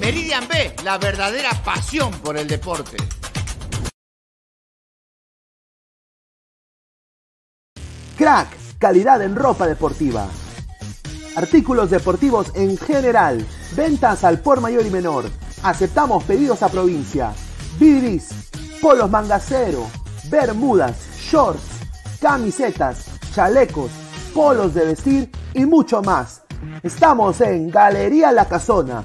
Meridian B, la verdadera pasión por el deporte. Crack, calidad en ropa deportiva. Artículos deportivos en general. Ventas al por mayor y menor. Aceptamos pedidos a provincia. Bidris, polos mangacero, bermudas, shorts, camisetas, chalecos, polos de vestir y mucho más. Estamos en Galería La Casona.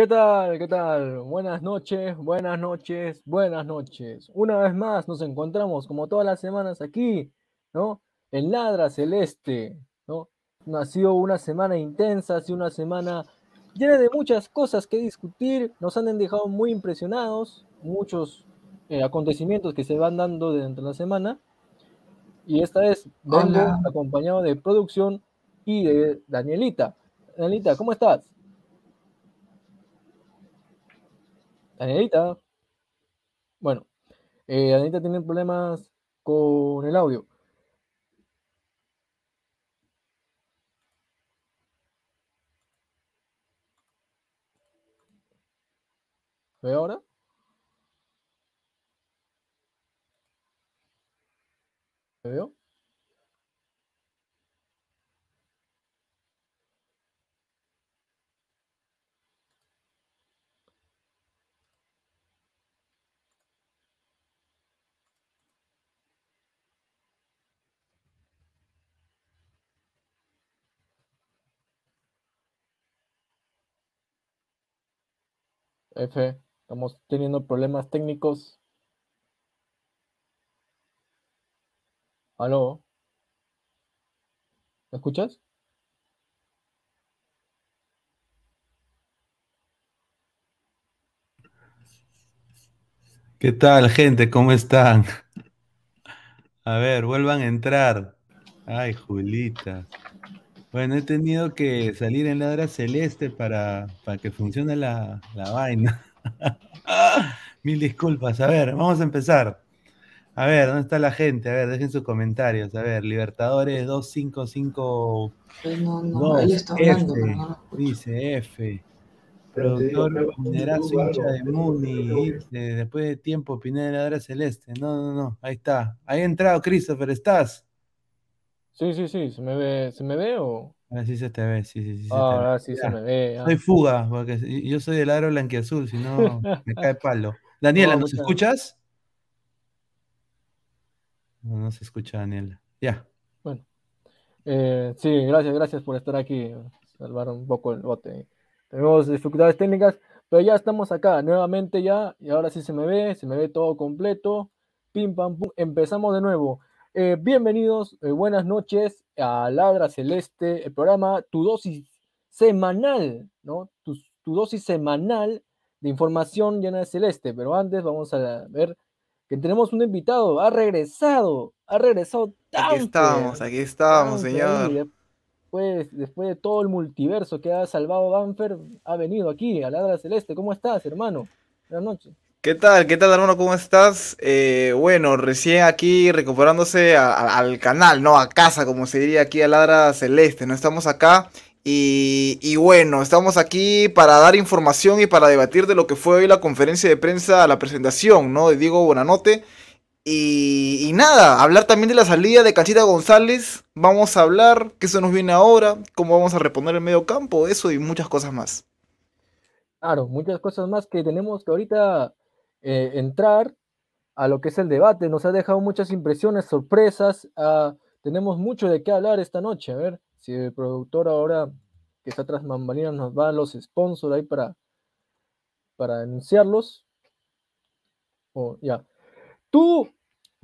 ¿Qué tal? ¿Qué tal? Buenas noches, buenas noches, buenas noches. Una vez más nos encontramos como todas las semanas aquí, ¿no? En Ladra Celeste, ¿no? Ha sido una semana intensa, ha sido una semana llena de muchas cosas que discutir. Nos han dejado muy impresionados, muchos eh, acontecimientos que se van dando durante la semana. Y esta vez vengo acompañado de producción y de Danielita. Danielita, ¿cómo estás? Danielita. Bueno, eh, Danielita tiene problemas con el audio. ¿Ve ahora? ¿Me veo? F, estamos teniendo problemas técnicos. ¿Aló? ¿Me escuchas? ¿Qué tal, gente? ¿Cómo están? A ver, vuelvan a entrar. Ay, Julita. Bueno, he tenido que salir en ladra celeste para, para que funcione la, la vaina. Mil disculpas. A ver, vamos a empezar. A ver, ¿dónde está la gente? A ver, dejen sus comentarios. A ver, Libertadores 255. No, no, él está hablando, F, no dice F. Productor Pinerazo, hincha de Muni, dice, después de tiempo, Pineda de Ladra Celeste. No, no, no, ahí está. Ahí ha entrado Christopher, ¿estás? Sí, sí, sí, ¿se me ve, ¿se me ve o...? Ahora sí se te ve, sí, sí, sí. Ah, ve. ahora sí se me ve. ah. Soy fuga, porque yo soy del aro blanquiazul, si no me cae palo. Daniela, No, ¿nos escuchas? No, no se escucha, Daniela. Ya. Bueno, eh, sí, gracias, gracias por estar aquí, salvar un poco el bote. Tenemos dificultades técnicas, pero ya estamos acá nuevamente ya, y ahora sí se me ve, se me ve todo completo. Pim, pam, pum, empezamos de nuevo. Eh, bienvenidos, eh, buenas noches a Ladra Celeste, el programa Tu Dosis Semanal, ¿no? Tu, tu dosis semanal de información llena de celeste, pero antes vamos a ver que tenemos un invitado, ha regresado, ha regresado Aquí estamos, aquí estamos, Danfer, señor. Después, después de todo el multiverso que ha salvado Danfer, ha venido aquí a Ladra Celeste. ¿Cómo estás, hermano? Buenas noches. ¿Qué tal? ¿Qué tal, hermano? ¿Cómo estás? Eh, bueno, recién aquí recuperándose al canal, ¿no? A casa, como se diría aquí a Ladra Celeste, ¿no? Estamos acá y, bueno, estamos aquí para dar información y para debatir de lo que fue hoy la conferencia de prensa, la presentación, ¿no? De Diego Bonanote. Y, y nada, hablar también de la salida de Cachita González. Vamos a hablar qué se nos viene ahora, cómo vamos a reponer el medio campo, eso y muchas cosas más. Claro, muchas cosas más que tenemos que ahorita eh, entrar a lo que es el debate. Nos ha dejado muchas impresiones, sorpresas. ah, tenemos mucho de qué hablar esta noche. A ver si el productor ahora que está tras bambalinas nos va a los sponsors ahí para, para anunciarlos. Oh, ya. Tú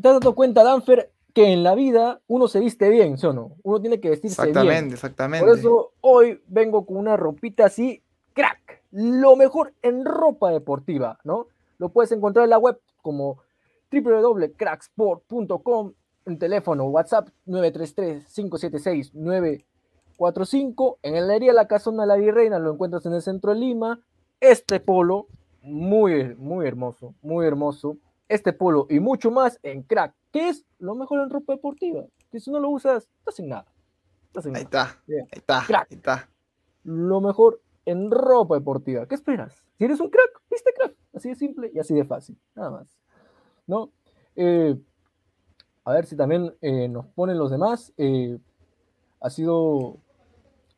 te has dado cuenta, Danfer, que en la vida uno se viste bien, ¿sí o no? Uno tiene que vestirse bien. Exactamente, exactamente. Por eso hoy vengo con una ropita así, crack, lo mejor en ropa deportiva, ¿no? Lo puedes encontrar en la web como www.cracksport.com, en teléfono, WhatsApp 933-576-945, en el área de la Casona La Virreina lo encuentras en el centro de Lima. Este polo, muy, muy hermoso, muy hermoso. Este polo y mucho más en crack, que es lo mejor en ropa deportiva. Que si no lo usas, estás sin nada. Estás sin Ahí nada está, ahí está, Crack. ahí está. lo mejor en ropa deportiva. ¿Qué esperas? Si eres un crack, viste crack. Así de simple y así de fácil. Nada más. ¿No? Eh, a ver si también eh, nos ponen los demás. Eh, ha sido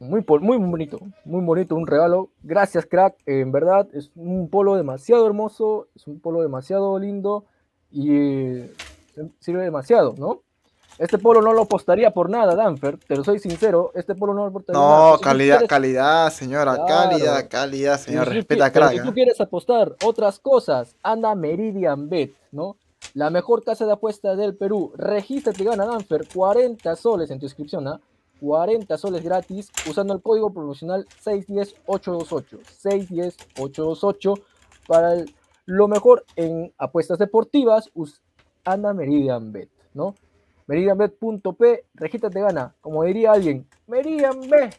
muy, muy bonito, muy bonito, un regalo. Gracias, crack. En verdad, es un polo demasiado hermoso, es un polo demasiado lindo y sirve demasiado, ¿no? Este polo no lo apostaría por nada, Danfer, pero soy sincero, este polo no lo apostaría por nada. No, Si calidad, quieres- calidad, señora, Claro. calidad, calidad, señor. si Respeta a crack. Si tú ¿eh? quieres apostar otras cosas, anda Meridian Bet, ¿no? La mejor casa de apuestas del Perú. Regístrate y gana Danfer 40 soles en tu inscripción, ¿ah? 40 soles gratis usando el código promocional 610828. 610828 para el- lo mejor en apuestas deportivas. us- anda Meridian Bet, ¿no? meridianbet.p, regístrate gana. Como diría alguien, Meridian Bet,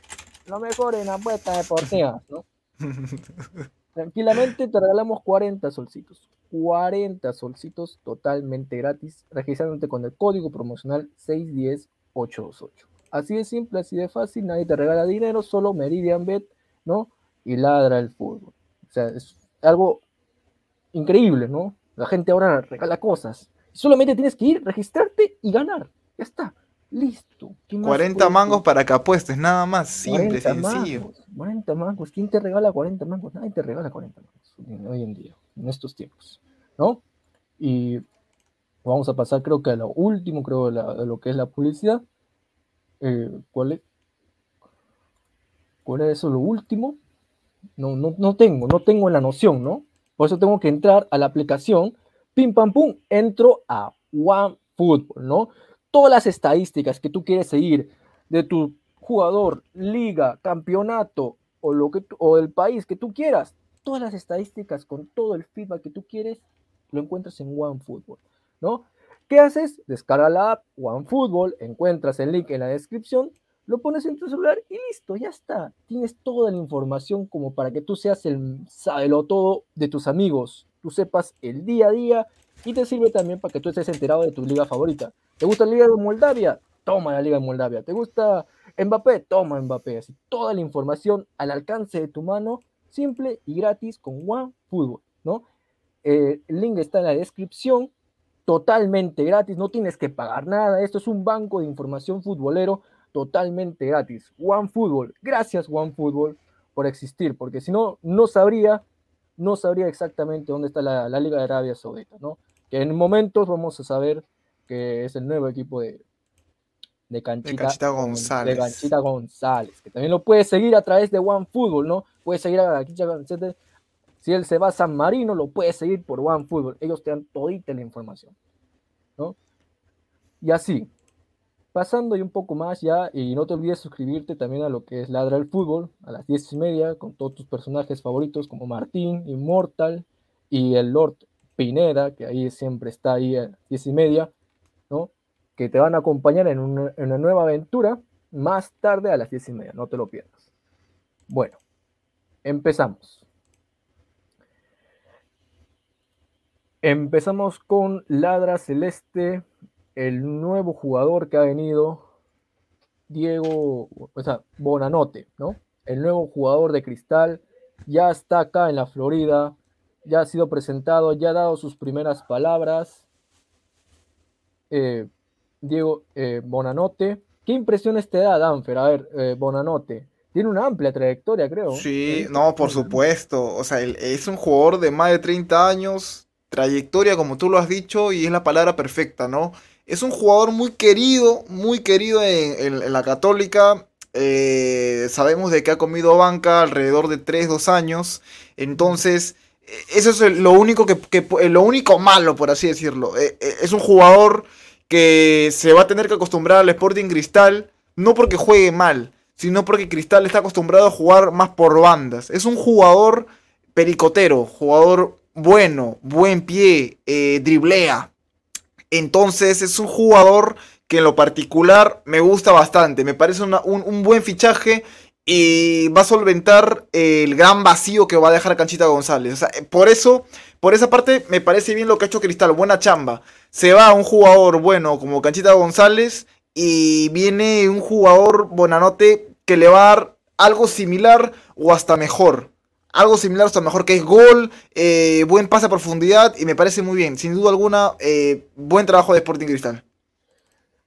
lo mejor en apuestas deportivas, ¿no? Tranquilamente te regalamos 40 solcitos. 40 solcitos totalmente gratis, registrándote con el código promocional 610828. Así de simple, así de fácil, nadie te regala dinero, solo Meridian Bet, ¿no? Y ladra el fútbol. O sea, es algo increíble, ¿no? La gente ahora regala cosas. Solamente tienes que ir, registrarte y ganar. Ya está. Listo. 40 mangos para que apuestes, nada más. Simple, sencillo. 40 mangos. ¿Quién te regala 40 mangos? Nadie te regala 40 mangos hoy en día, en estos tiempos. ¿No? Y vamos a pasar, creo que a lo último, creo, de, lo que es la publicidad. Eh, ¿Cuál es? ¿Cuál es eso lo último? No, no, no tengo, no tengo la noción, ¿no? Por eso tengo que entrar a la aplicación, pim pam pum, entro a OneFootball, ¿no? Todas las estadísticas que tú quieres seguir de tu jugador, liga, campeonato o, lo que, o el país que tú quieras, todas las estadísticas con todo el feedback que tú quieres, lo encuentras en OneFootball, ¿no? ¿Qué haces? Descarga la app OneFootball, encuentras el link en la descripción lo pones en tu celular y listo, ya está. Tienes toda la información como para que tú seas el sábelo todo de tus amigos, tú sepas el día a día y te sirve también para que tú estés enterado de tu liga favorita. ¿Te gusta la liga de Moldavia? Toma la liga de Moldavia. ¿Te gusta Mbappé? Toma Mbappé. Así, toda la información al alcance de tu mano, simple y gratis con OneFootball, ¿no? Eh, el link está en la descripción, totalmente gratis, no tienes que pagar nada. Esto es un banco de información futbolero totalmente gratis. OneFootball, gracias OneFootball por existir, porque si no, no sabría, no sabría exactamente dónde está la, Liga de Arabia Saudita, ¿no? Que en momentos vamos a saber que es el nuevo equipo de, de Canchita, González. De Canchita González, que también lo puedes seguir a través de OneFootball, ¿no? Puedes seguir a Canchita González. Si él se va a San Marino, lo puedes seguir por OneFootball. Ellos te dan todita la información, ¿no? Y así, pasando y un poco más ya, y no te olvides suscribirte también a lo que es Ladra el Fútbol, a las 10 y media, con todos tus personajes favoritos como Martín, Immortal y el Lord Pineda, que ahí siempre está ahí a las 10 y media, ¿no? Que te van a acompañar en una, en una nueva aventura más tarde a las 10 y media, no te lo pierdas. Bueno, empezamos. Empezamos con Ladra Celeste el nuevo jugador que ha venido, Diego, o sea, Bonanote, ¿no? El nuevo jugador de Cristal, ya está acá en la Florida, ya ha sido presentado, ya ha dado sus primeras palabras. Eh, Diego eh, Bonanote, ¿qué impresiones te da, Danfer? A ver, eh, Bonanote. Tiene una amplia trayectoria, creo. Sí, no, por supuesto. O sea, es un jugador de más de 30 años, trayectoria, como tú lo has dicho, y es la palabra perfecta, ¿no? Es un jugador muy querido, muy querido en, la Católica. Eh, sabemos de que ha comido banca alrededor de 3, 2 años. Entonces, eso es lo único, que, lo único malo, por así decirlo. Eh, eh, es un jugador que se va a tener que acostumbrar al Sporting Cristal, no porque juegue mal, sino porque Cristal está acostumbrado a jugar más por bandas. Es un jugador pericotero, jugador bueno, buen pie, driblea. Entonces es un jugador que en lo particular me gusta bastante. Me parece un, buen fichaje y va a solventar el gran vacío que va a dejar Canchita González. por eso, por esa parte, me parece bien lo que ha hecho Cristal. Buena chamba. Se va un jugador bueno como Canchita González y viene un jugador Bonanote que le va a dar algo similar o hasta mejor algo similar, sea, mejor que es gol, eh, buen pase a profundidad y me parece muy bien. Sin duda alguna, eh, buen trabajo de Sporting Cristal.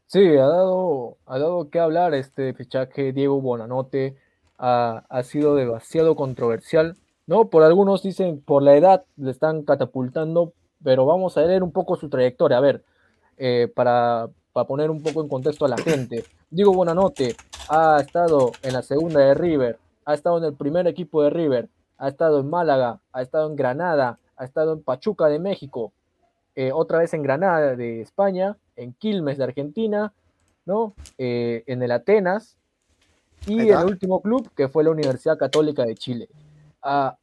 Sí, ha dado, ha dado que hablar este fichaje Diego Bonanote. Ha, ha, sido demasiado controversial, ¿no? Por algunos dicen por la edad le están catapultando, pero vamos a leer un poco su trayectoria. A ver, eh, para, para poner un poco en contexto a la gente. Diego Bonanote ha estado en la segunda de River, ha estado en el primer equipo de River, ha estado en Málaga, ha estado en Granada, ha estado en Pachuca de México, eh, otra vez en Granada de España, en Quilmes de Argentina, ¿no? Eh, en el Atenas y el último club que fue la Universidad Católica de Chile. Ah,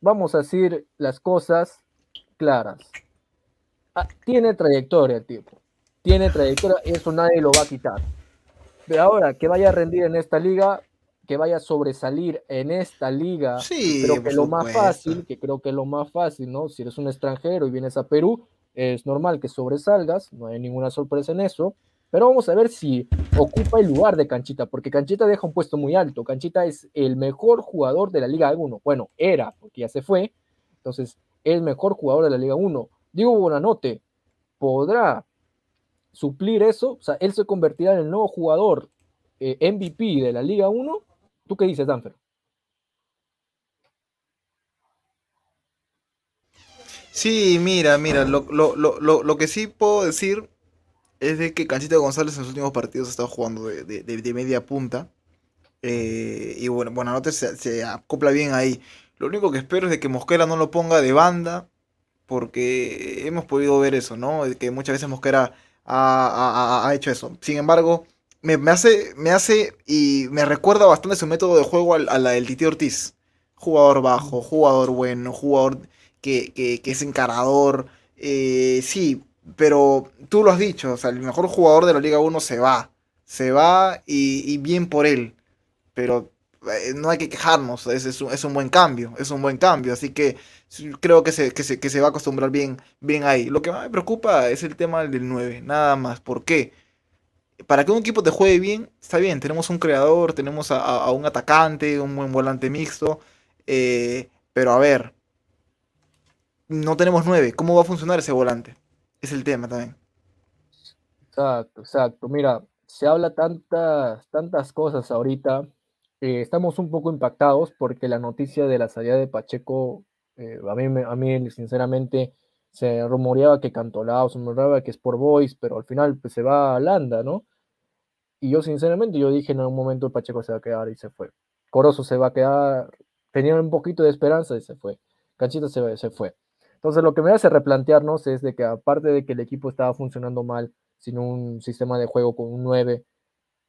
vamos a decir las cosas claras. Ah, tiene trayectoria el tipo, tiene trayectoria, eso nadie lo va a quitar. Pero ahora que vaya a rendir en esta liga, que vaya a sobresalir en esta liga, sí, creo que lo más fácil, que creo que lo más fácil, ¿no? Si eres un extranjero y vienes a Perú, es normal que sobresalgas, no hay ninguna sorpresa en eso, pero vamos a ver si ocupa el lugar de Canchita, porque Canchita deja un puesto muy alto. Canchita es el mejor jugador de la Liga 1. Bueno, era, porque ya se fue. Entonces, el mejor jugador de la Liga 1. Diego Bonanote podrá suplir eso, o sea, él se convertirá en el nuevo jugador eh, MVP de la Liga 1. ¿Tú qué dices, Danfer? Sí, mira, mira, lo, lo, lo, lo, que sí puedo decir es de que Canchita González en los últimos partidos ha estado jugando de, de, de media punta. Eh, y bueno, bueno, se, se acopla bien ahí. Lo único que espero es de que Mosquera no lo ponga de banda, porque hemos podido ver eso, ¿no? Que muchas veces Mosquera ha, hecho eso. Sin embargo, me, hace, me hace y me recuerda bastante su método de juego a, la del Titi Ortiz. Jugador bajo, jugador bueno, jugador que, es encarador. Eh, sí, pero tú lo has dicho, o sea, el mejor jugador de la Liga 1 se va. Se va y, bien por él. Pero eh, no hay que quejarnos, es, es, un, es, un, buen cambio, es un buen cambio. Así que creo que se, que se, que se va a acostumbrar bien, bien ahí. Lo que más me preocupa es el tema del 9, nada más. ¿Por qué? Para que un equipo te juegue bien, está bien, tenemos un creador, tenemos a, un atacante, un buen volante mixto, eh, pero a ver, no tenemos 9, ¿cómo va a funcionar ese volante? Es el tema también. Exacto, exacto. Mira, se habla tantas, tantas cosas ahorita. Estamos un poco impactados porque la noticia de la salida de Pacheco eh, a, mí, a mí, sinceramente, se rumoreaba que Cantolao, se rumoreaba que es por Boys, pero al final pues, se va a Landa, ¿no? Y yo, sinceramente, yo dije en algún momento Pacheco se va a quedar y se fue. Corozo se va a quedar, tenía un poquito de esperanza y se fue. Canchita se, se fue. Entonces, lo que me hace replantearnos es de que, aparte de que el equipo estaba funcionando mal, sin un sistema de juego con un 9,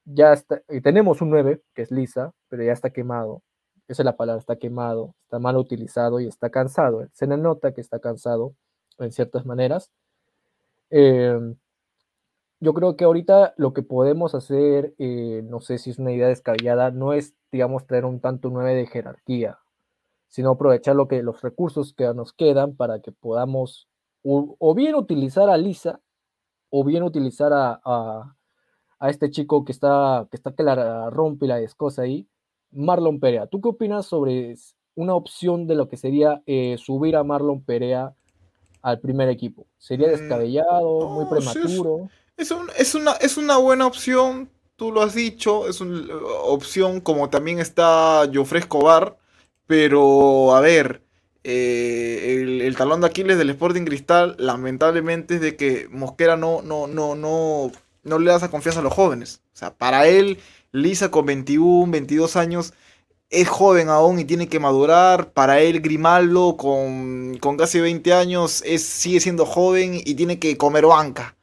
ya está, y tenemos un 9, que es Lisa, pero ya está quemado esa es la palabra, está quemado, está mal utilizado y está cansado. Se le nota que está cansado en ciertas maneras. Em, yo creo que ahorita lo que podemos hacer, eh, no sé si es una idea descabellada, no es, digamos, traer un tanto nueve de jerarquía, sino aprovechar lo que, los recursos que nos quedan para que podamos o, bien utilizar a Lisa o bien utilizar a, a, este chico que está, que está que la rompe y la descosa ahí, Marlon Perea. ¿Tú qué opinas sobre una opción de lo que sería eh, subir a Marlon Perea al primer equipo? ¿Sería mm, descabellado, muy prematuro? Es, una, es una buena opción, tú lo has dicho, es una opción como también está Jofre Escobar, pero a ver, eh, el, talón de Aquiles del Sporting Cristal lamentablemente es de que Mosquera no, no, no, no, no le da esa confianza a los jóvenes. O sea, para él Lisa con 21, 22 años es joven aún y tiene que madurar. Para él, Grimaldo con, casi 20 años es, sigue siendo joven y tiene que comer banca.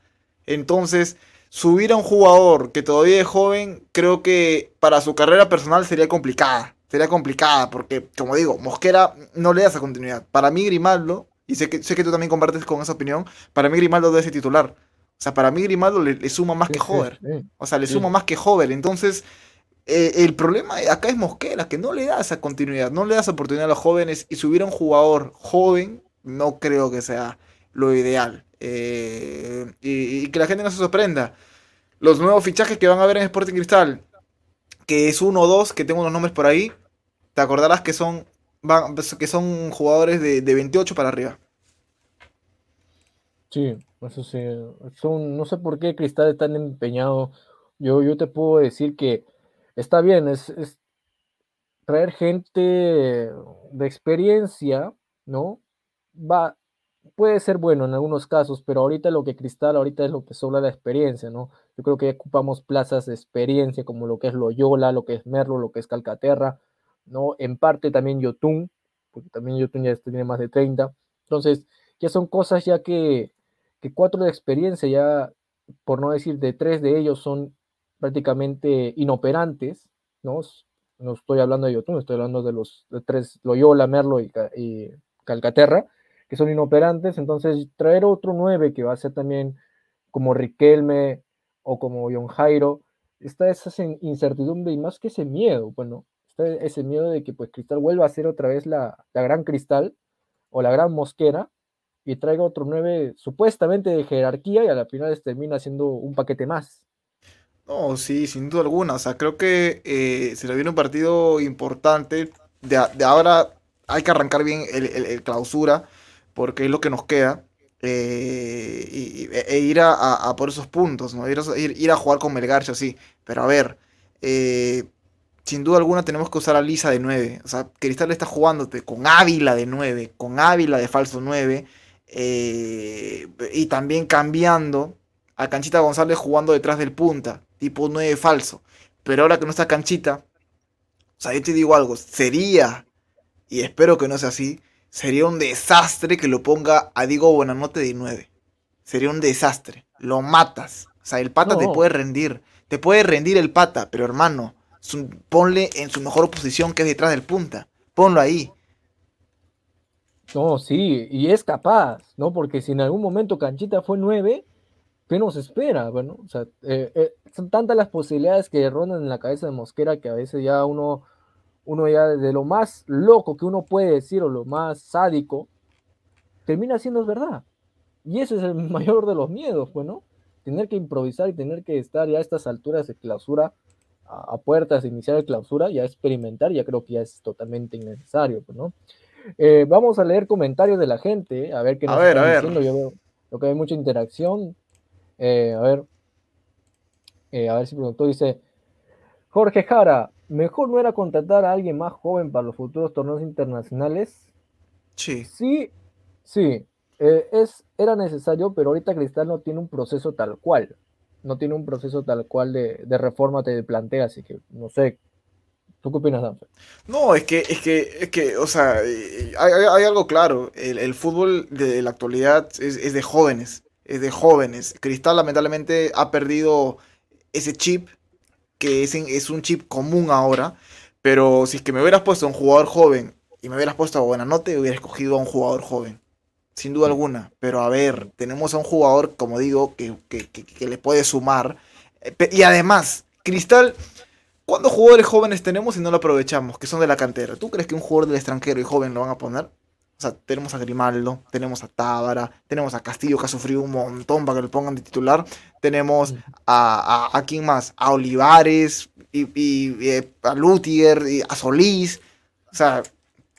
Entonces, subir a un jugador que todavía es joven, creo que para su carrera personal sería complicada. Sería complicada porque, como digo, Mosquera no le da esa continuidad. Para mí, Grimaldo, y sé que, sé que tú también compartes con esa opinión, para mí Grimaldo debe ser titular. O sea, para mí Grimaldo le, suma más que Hover. o sea, le suma más que Hover. Entonces, eh, el problema acá es Mosquera, que no le da esa continuidad, no le da esa oportunidad a los jóvenes. Y subir a un jugador joven, no creo que sea lo ideal. Eh, y, que la gente no se sorprenda. Los nuevos fichajes que van a ver en Sporting Cristal, que es uno o dos, que tengo unos nombres por ahí, te acordarás que son, que son jugadores de, de 28 para arriba. Sí, eso sí. Son, no sé por qué Cristal es tan empeñado. Yo, yo te puedo decir que está bien, es, traer gente de experiencia, ¿no? Va, puede ser bueno en algunos casos, pero ahorita lo que Cristal, ahorita es lo que sobra la experiencia, ¿no? Yo creo que ocupamos plazas de experiencia como lo que es Loyola, lo que es Merlo, lo que es Calcaterra, ¿no? En parte también Yotun, porque también Yotun ya tiene más de 30. Entonces, ya son cosas ya que que cuatro de experiencia ya, por no decir de tres de ellos, son prácticamente inoperantes, ¿no? No estoy hablando de Yotun, estoy hablando de los tres, Loyola, Merlo y, Calcaterra, que son inoperantes, entonces traer otro nueve que va a ser también como Riquelme o como John Jairo, está esa incertidumbre y más que ese miedo, bueno, está ese miedo de que pues Cristal vuelva a ser otra vez la, la gran Cristal o la gran Mosquera, y traiga otro 9 supuestamente de jerarquía y a la final termina siendo un paquete más. No, sí, sin duda alguna. O sea, creo que eh, se le viene un partido importante. De, ahora hay que arrancar bien el, clausura. porque es lo que nos queda. Eh, y, e, ir a, por esos puntos, ¿no? Ir, ir, a jugar con Melgar, sí. Pero a ver, eh, sin duda alguna tenemos que usar a Lisa de 9. O sea, Cristal está jugándote con Ávila de 9, con Ávila de falso 9. Eh, y también cambiando a Canchita González jugando detrás del punta, tipo 9 falso. Pero ahora que no está Canchita, o sea, yo te digo algo, sería, y espero que no sea así, sería un desastre que lo ponga a Diego Buenanote de 9. Sería un desastre. Lo matas. O sea, el pata te puede rendir. Te puede rendir el pata, pero hermano, ponle en su mejor posición que es detrás del punta. Ponlo ahí. No, sí, y es capaz, ¿no? Porque si en algún momento Canchita fue 9, ¿qué nos espera? Bueno, o sea, eh, eh, son tantas las posibilidades que rondan en la cabeza de Mosquera que a veces ya uno, uno ya de lo más loco que uno puede decir o lo más sádico, termina siendo verdad. Y ese es el mayor de los miedos, pues, ¿no? Tener que improvisar y tener que estar ya a estas alturas de clausura, a, puertas de iniciar de clausura, ya experimentar, ya creo que ya es totalmente innecesario, pues, ¿no? Eh, vamos a leer comentarios de la gente, a ver qué nos a están diciendo. Yo veo, que hay mucha interacción. Eh, a ver, eh, a ver si productor dice, Jorge Jara, ¿mejor no era contratar a alguien más joven para los futuros torneos internacionales? Sí. Sí, sí, es, era necesario, pero ahorita Cristal no tiene un proceso tal cual. No tiene un proceso tal cual de, de reforma te plantea, así que no sé ¿Tú qué opinas, Danfer? No, es que, es que, es que, o sea, hay, hay, algo claro. El, el, fútbol de la actualidad es, es, de jóvenes. Es de jóvenes. Cristal lamentablemente ha perdido ese chip, que es, es un chip común ahora. Pero si es que me hubieras puesto a un jugador joven y me hubieras puesto a buena nota, hubiera escogido a un jugador joven. Sin duda alguna. Pero a ver, tenemos a un jugador, como digo, que, que, que, que le puede sumar. Eh, y además, Cristal ¿Cuántos jugadores jóvenes tenemos y no lo aprovechamos? Que son de la cantera. ¿Tú crees que un jugador del extranjero y joven lo van a poner? O sea, tenemos a Grimaldo, tenemos a Tábara, tenemos a Castillo que ha sufrido un montón para que lo pongan de titular. Tenemos a, a, quién más? A Olivares, y, eh, a Lutiger, y a Solís. O sea,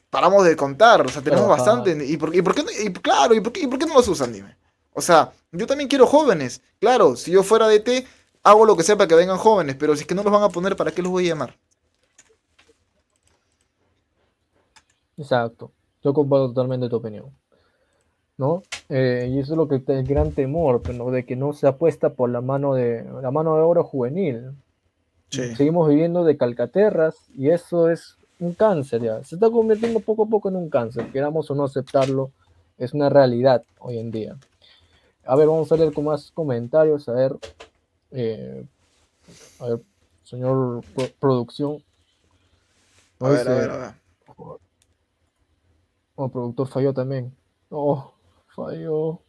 paramos de contar. O sea, tenemos bastante. ¿Y por, por qué, y, claro, ¿y por, qué, ¿y por qué no los usan? Dime. O sea, yo también quiero jóvenes. Claro, si yo fuera de T, hago lo que sea para que vengan jóvenes, pero si es que no los van a poner, ¿para qué los voy a llamar? Exacto, yo comparto totalmente tu opinión. ¿No? Eh, y eso es lo que el gran temor, ¿no? de que no se apuesta por la mano de la mano de oro juvenil. Seguimos viviendo de calcaterras y eso es un cáncer ya. Se está convirtiendo poco a poco en un cáncer, queramos o no aceptarlo, es una realidad hoy en día. A ver, vamos a leer con más comentarios, a ver eh, a ver, señor producción. A ver, a ver, a ver. Oh, productor falló también. Oh, falló.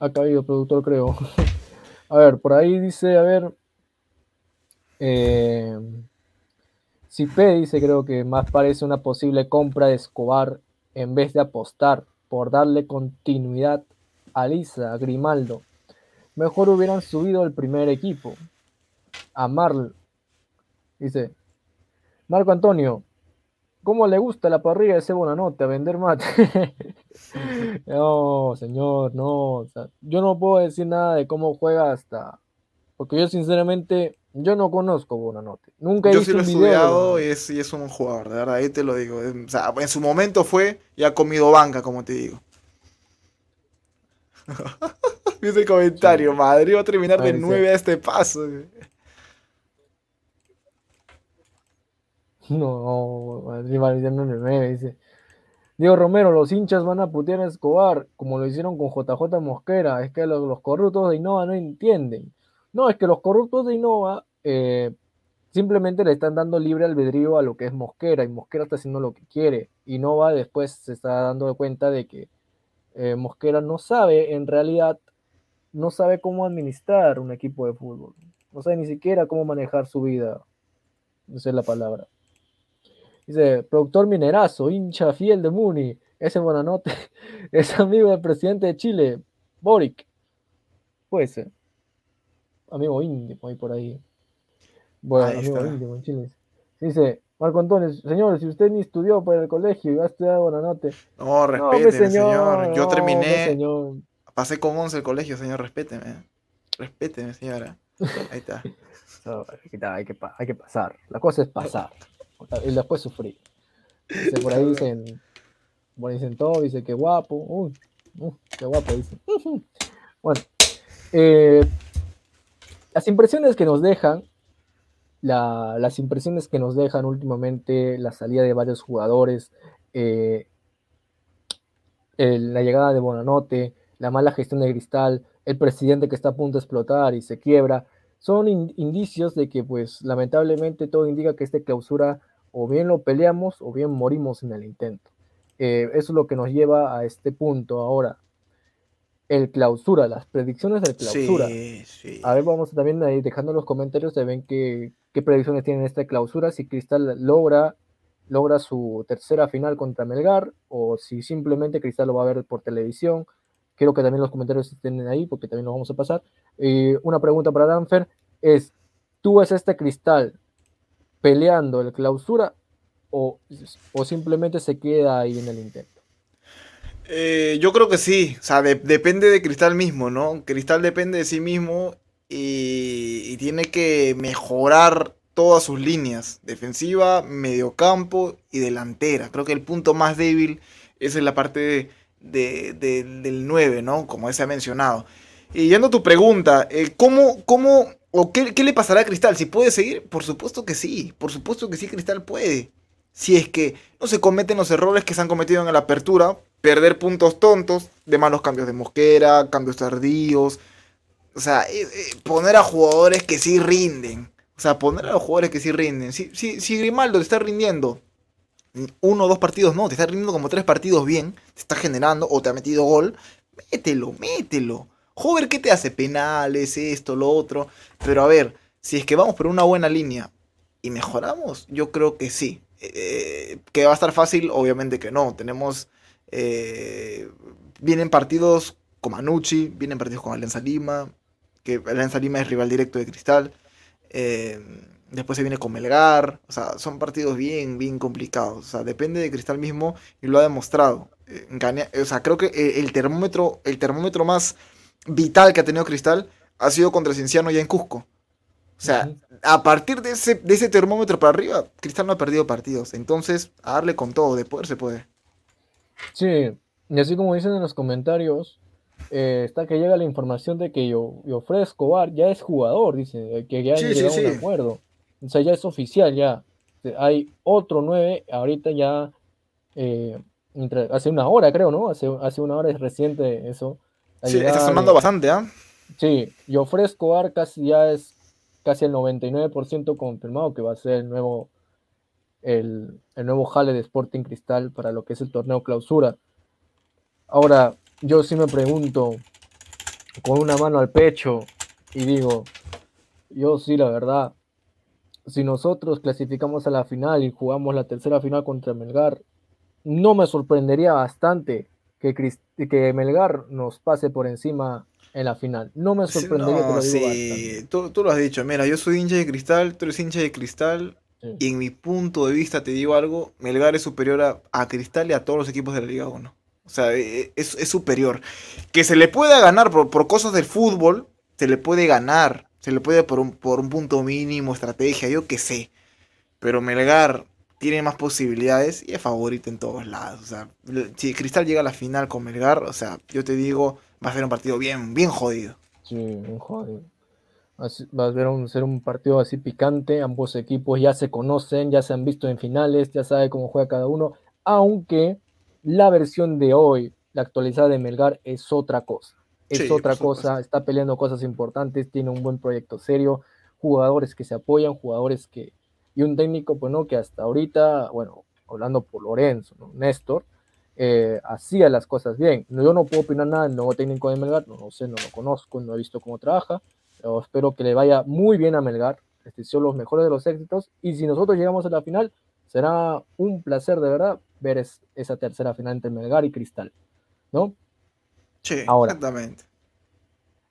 Ha caído productor, creo. a ver, por ahí dice, a ver. Eh, P dice, creo que más parece una posible compra de Escobar en vez de apostar por darle continuidad a Lisa, a Grimaldo mejor hubieran subido al primer equipo. A Marl. Dice, Marco Antonio, ¿cómo le gusta la parrilla de ese Bonanote a vender mate? no, señor, no. yo no puedo decir nada de cómo juega hasta... Porque yo sinceramente, yo no conozco Bonanote. Nunca he yo visto sí lo he estudiado y es, y es un jugador, de verdad, ahí te lo digo. O sea, en su momento fue y ha comido banca, como te digo. Ese comentario, Madrid va a terminar de 9 a este paso. No, Madrid va a de 9, dice. Diego Romero, los hinchas van a putear a Escobar, como lo hicieron con JJ Mosquera. Es que los, corruptos de Innova no entienden. No, es que los corruptos de Innova eh, simplemente le están dando libre albedrío a lo que es Mosquera y Mosquera está haciendo lo que quiere. Innova después se está dando cuenta de que eh, Mosquera no sabe en realidad no sabe cómo administrar un equipo de fútbol. No sabe ni siquiera cómo manejar su vida. Esa es la palabra. Dice, productor minerazo, hincha fiel de Muni. Ese Buenanote es amigo del presidente de Chile, Boric. Puede ser. Amigo íntimo ahí por ahí. Bueno, amigo íntimo en Chile. Dice, Marco Antonio, señor, si usted ni estudió para el colegio y va a estudiar Bonanote. No, respete, señor, Yo terminé. Pasé con 11 el colegio, señor, respéteme. Respéteme, señora. Ahí está. hay, que, hay que pasar. La cosa es pasar. Y después sufrir. por ahí dicen, bueno, dicen todo, dice que guapo. Uy, qué guapo, dice. Bueno, eh, las impresiones que nos dejan, las impresiones que nos dejan últimamente la salida de varios jugadores, eh, la llegada de Bonanote, la mala gestión de Cristal, el presidente que está a punto de explotar y se quiebra, son indicios de que pues lamentablemente todo indica que esta clausura o bien lo peleamos o bien morimos en el intento. Eh, eso es lo que nos lleva a este punto ahora. El clausura, las predicciones del clausura. A ver, vamos también ahí dejando los comentarios de ven qué, qué predicciones tienen esta clausura, si Cristal logra, logra su tercera final contra Melgar o si simplemente Cristal lo va a ver por televisión. Quiero que también los comentarios estén ahí porque también los vamos a pasar. Eh, una pregunta para Danfer es, ¿tú ves este Cristal peleando el clausura o, o simplemente se queda ahí en el intento? Eh, yo creo que sí, o sea, depende de Cristal mismo, ¿no? Cristal depende de sí mismo y, tiene que mejorar todas sus líneas, defensiva, mediocampo y delantera. Creo que el punto más débil es en la parte del 9, ¿no? Como se ha mencionado. Y yendo a tu pregunta, eh, ¿cómo, cómo ¿O qué, le pasará a Cristal? ¿Si puede seguir? Por supuesto que sí. Por supuesto que sí, Cristal puede. Si es que no se cometen los errores que se han cometido en la apertura, perder puntos tontos, de malos cambios de mosquera, cambios tardíos. O sea, eh, eh, poner a jugadores que sí rinden. O sea, poner a los jugadores que sí rinden. Si, si, si Grimaldo te está rindiendo uno o dos partidos, no, te está rindiendo como tres partidos bien, te está generando o te ha metido gol, mételo, mételo. Joder, ¿qué te hace? Penales, esto, lo otro. Pero a ver, si es que vamos por una buena línea y mejoramos, yo creo que sí. Eh, que va a estar fácil, obviamente que no. Tenemos. Eh, vienen partidos con Manucci, vienen partidos con Alianza Lima, que Alianza Lima es rival directo de Cristal. Eh, después se viene con Melgar. O sea, son partidos bien, bien complicados. O sea, depende de Cristal mismo y lo ha demostrado. o sea, creo que el termómetro, el termómetro más vital que ha tenido Cristal ha sido contra Cienciano ya en Cusco. O sea, a partir de ese, de ese termómetro para arriba, Cristal no ha perdido partidos. Entonces, a darle con todo, de poder se puede. Sí, y así como dicen en los comentarios, eh, está que llega la información de que yo, yo Escobar ya es jugador, dice, que ya sí, llegado un acuerdo. O sea, ya es oficial, ya. Hay otro 9, ahorita ya, eh, hace una hora creo, ¿no? Hace, hace una hora es reciente eso Sí, está sonando bastante, ¿ah? Sí, y ofrezco casi ya es casi el 99% confirmado que va a ser el nuevo, el, nuevo jale de Sporting Cristal para lo que es el torneo clausura. Ahora, yo sí me pregunto, con una mano al pecho, y digo, yo sí, la verdad, si nosotros clasificamos a la final y jugamos la tercera final contra Melgar, no me sorprendería bastante que, que Melgar nos pase por encima en la final. No me sorprendería que lo sí. tú, tú, lo has dicho. Mira, yo soy hincha de cristal, tú eres hincha de cristal. Y en mi punto de vista te digo algo, Melgar es superior a, Cristal y a todos los equipos de la Liga 1. O sea, e, e, es, es superior. Que se le pueda ganar por, por, cosas del fútbol, se le puede ganar. Se le puede por un, por un punto mínimo, estrategia, yo qué sé. Pero Melgar tiene más posibilidades y es favorito en todos lados. O sea, si Cristal llega a la final con Melgar, o sea, yo te digo, va a ser un partido bien, bien jodido. Sí, bien jodido. Va a ser un, ser un partido así picante, ambos equipos ya se conocen, ya se han visto en finales, ya sabe cómo juega cada uno, aunque la versión de hoy, la actualizada de Melgar, es otra cosa. Es otra cosa, está peleando cosas importantes, tiene un buen proyecto serio, jugadores que se apoyan, jugadores que, y un técnico, pues no, que hasta ahorita, bueno, hablando por Lorenzo, Néstor, eh, hacía las cosas bien. Yo no puedo opinar nada del nuevo técnico de Melgar, no, sé, no lo conozco, no he visto cómo trabaja, pero espero que le vaya muy bien a Melgar, este son los mejores de los éxitos, y si nosotros llegamos a la final, será un placer de verdad ver esa tercera final entre Melgar y Cristal, ¿no? Sí, ahora, exactamente.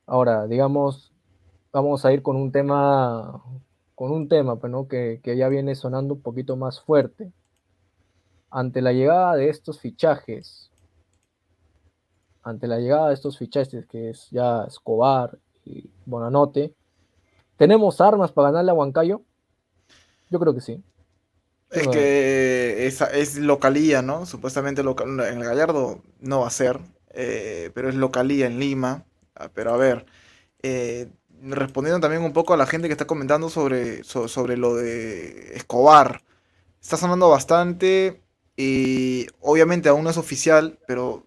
Ahora, digamos, vamos a ir con un tema con un tema pues, ¿no? que, que ya viene sonando un poquito más fuerte. Ante la llegada de estos fichajes, ante la llegada de estos fichajes, que es ya Escobar y Bonanote, ¿tenemos armas para ganarle a Huancayo? Yo creo que sí. Es que es, es localía, ¿no? Supuestamente local, en el Gallardo no va a ser, eh, pero es localía en Lima. Ah, pero a ver, eh, respondiendo también un poco a la gente que está comentando sobre, sobre lo de Escobar. Está sonando bastante y obviamente aún no es oficial, pero,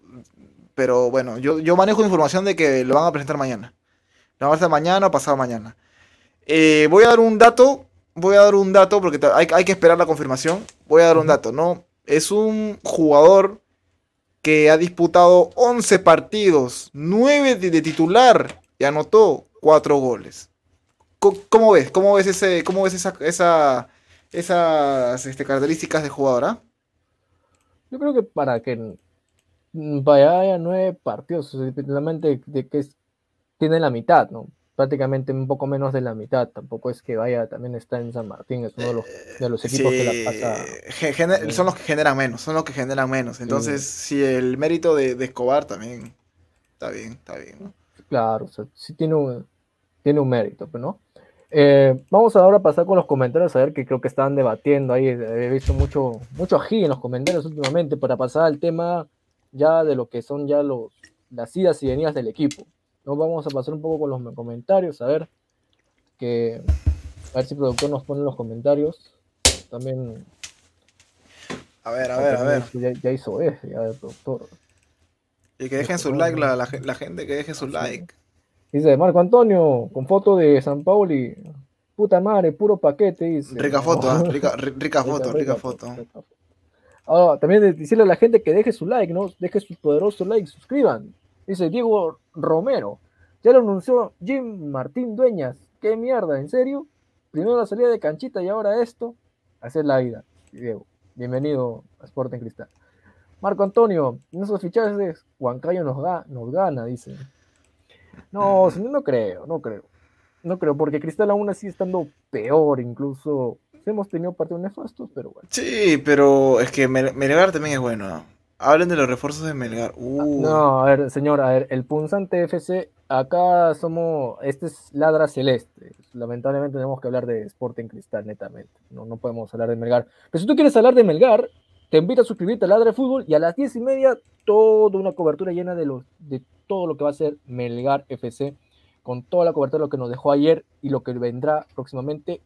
pero bueno, yo, yo manejo información de que lo van a presentar mañana. Lo van a presentar mañana o pasado mañana. Eh, voy a dar un dato voy a dar un dato porque hay, que esperar la confirmación. Voy a dar un dato, ¿no? Es un jugador que ha disputado 11 partidos, 9 de, titular y anotó 4 goles. ¿Cómo, ves? ¿Cómo ves ese cómo ves esa, esas este, características de jugador? Ah? Yo creo que para que vaya a 9 partidos, simplemente de que tiene la mitad, ¿no? prácticamente un poco menos de la mitad. Tampoco es que vaya, también está en San Martín, es uno de los, equipos que la pasa. son los que generan menos, son los que generan menos. Entonces, si el mérito de, Escobar también está bien, está bien. Claro, o sí tiene un, tiene un mérito, pero pues, no. Eh, vamos ahora a pasar con los comentarios, a ver que creo que estaban debatiendo ahí. He visto mucho, mucho ají en los comentarios últimamente para pasar al tema ya de lo que son ya los, las idas y venidas del equipo. Nos vamos a pasar un poco con los comentarios, a ver que a ver si el productor nos pone los comentarios. También. A ver, a ver, a ver. Ya, hizo ese, ya el productor. Y que dejen su like, la, la, gente que deje su like. Dice Marco Antonio, con foto de San Pauli. Puta madre, puro paquete. Dice. Rica foto, ¿ah? rica, rica, foto, rica, foto. También decirle a la gente que deje su like, ¿no? Deje su poderoso like, suscriban. Dice Diego Romero. Ya lo anunció Jim Martín Dueñas. ¿Qué mierda? ¿En serio? Primero la salida de canchita y ahora esto. Hacer la vida. Diego, bienvenido a Sporting Cristal. Marco Antonio, en esos fichajes Huancayo nos, nos gana, dice. No, no creo, no creo. No creo, porque Cristal aún así estando peor, incluso hemos tenido partidos nefastos, pero bueno. Sí, pero es que Melgar también es bueno. ¿no? Hablen de los refuerzos de Melgar. Uh. No, a ver, señor, a ver, el punzante FC, acá somos, este es Ladra Celeste. Lamentablemente tenemos que hablar de Sporting Cristal, netamente. No, no podemos hablar de Melgar. Pero si tú quieres hablar de Melgar, te invito a suscribirte a Ladra Fútbol y a las diez y media toda una cobertura llena de, los, de todo lo que va a ser Melgar FC, con toda la cobertura de lo que nos dejó ayer y lo que vendrá próximamente.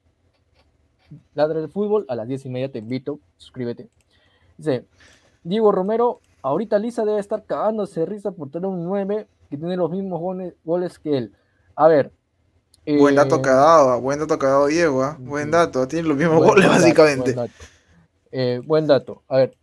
Ladra del Fútbol, a las diez y media te invito, suscríbete. Dice, Diego Romero, ahorita Lisa debe estar cagándose de risa por tener un 9 que tiene los mismos goles, que él. A ver. buen dato que ha dado, buen dato que ha dado Diego, ¿ah? buen dato, tiene los mismos goles básicamente. Eh, buen dato. A ver,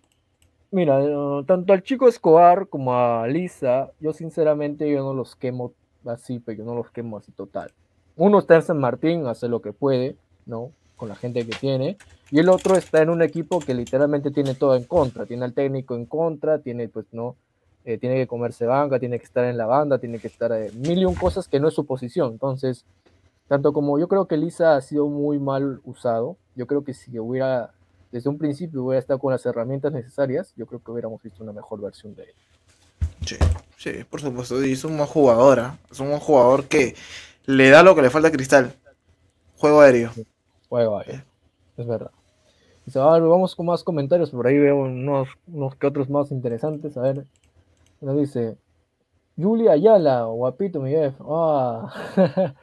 mira, eh, tanto al chico Escobar como a Lisa, yo sinceramente yo no los quemo así, pero yo no los quemo así total. Uno está en San Martín, hace lo que puede, ¿no? Con la gente que tiene y el otro está en un equipo que literalmente tiene todo en contra, tiene al técnico en contra, tiene pues no, eh, tiene que comerse banca, tiene que estar en la banda, tiene que estar en mil y un cosas que no es su posición. Entonces, tanto como yo creo que Lisa ha sido muy mal usado, yo creo que si hubiera, desde un principio hubiera estado con las herramientas necesarias, yo creo que hubiéramos visto una mejor versión de él. Sí, sí, por supuesto, y es un buen jugador, ¿ah? es un buen jugador que le da lo que le falta a Cristal, juego aéreo. juego aéreo es verdad. vamos con más comentarios, por ahí veo unos, unos que otros más interesantes. A ver, nos dice Julia Ayala, guapito mi jefe. Ah,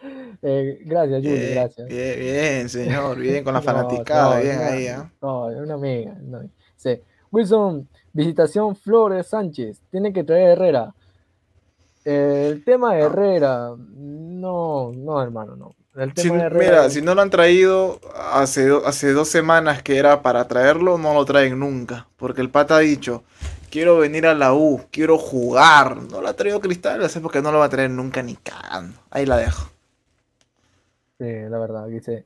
eh, gracias, Julia, gracias. Bien, bien, señor, bien con la fanaticada, bien ahí. ¿eh? No, una amiga. Dice, Wilson, visitación Flores Sánchez, tiene que traer Herrera. el tema de Herrera, no, no, hermano, no mira, si no lo han traído hace, hace dos semanas que era para traerlo, no lo traen nunca. Porque el pata ha dicho, quiero venir a la U, quiero jugar. No lo ha traído Cristal, sé porque no lo va a traer nunca ni cagando. Ahí la dejo. Sí, la verdad, dice.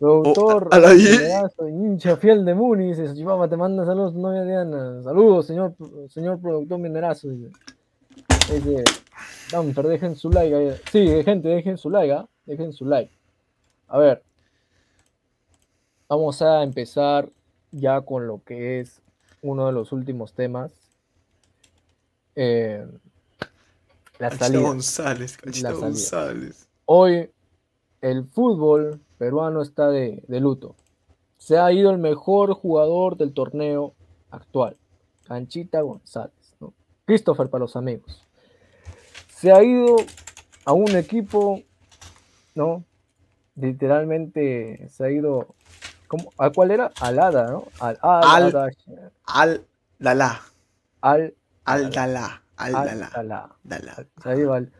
Oh, Productor, oh, hincha fiel de Muni, dice, te manda saludos, novia Diana. Saludos, señor, señor productor Minerazo. Dice, dice dejen su like. Sí, gente, dejen su like. ¿ah? dejen su like. A ver, vamos a empezar ya con lo que es uno de los últimos temas. Eh, la salida. González, la González. Hoy el fútbol peruano está de, de, luto. Se ha ido el mejor jugador del torneo actual, Canchita González. ¿no? Christopher para los amigos. Se ha ido a un equipo, ¿no? Literalmente se ha ido. ¿cómo? ¿A cuál era? Alada, ¿no? Al, al, al, Dala. Al, al Dala. Al Dala. Dala. Se ha ido al.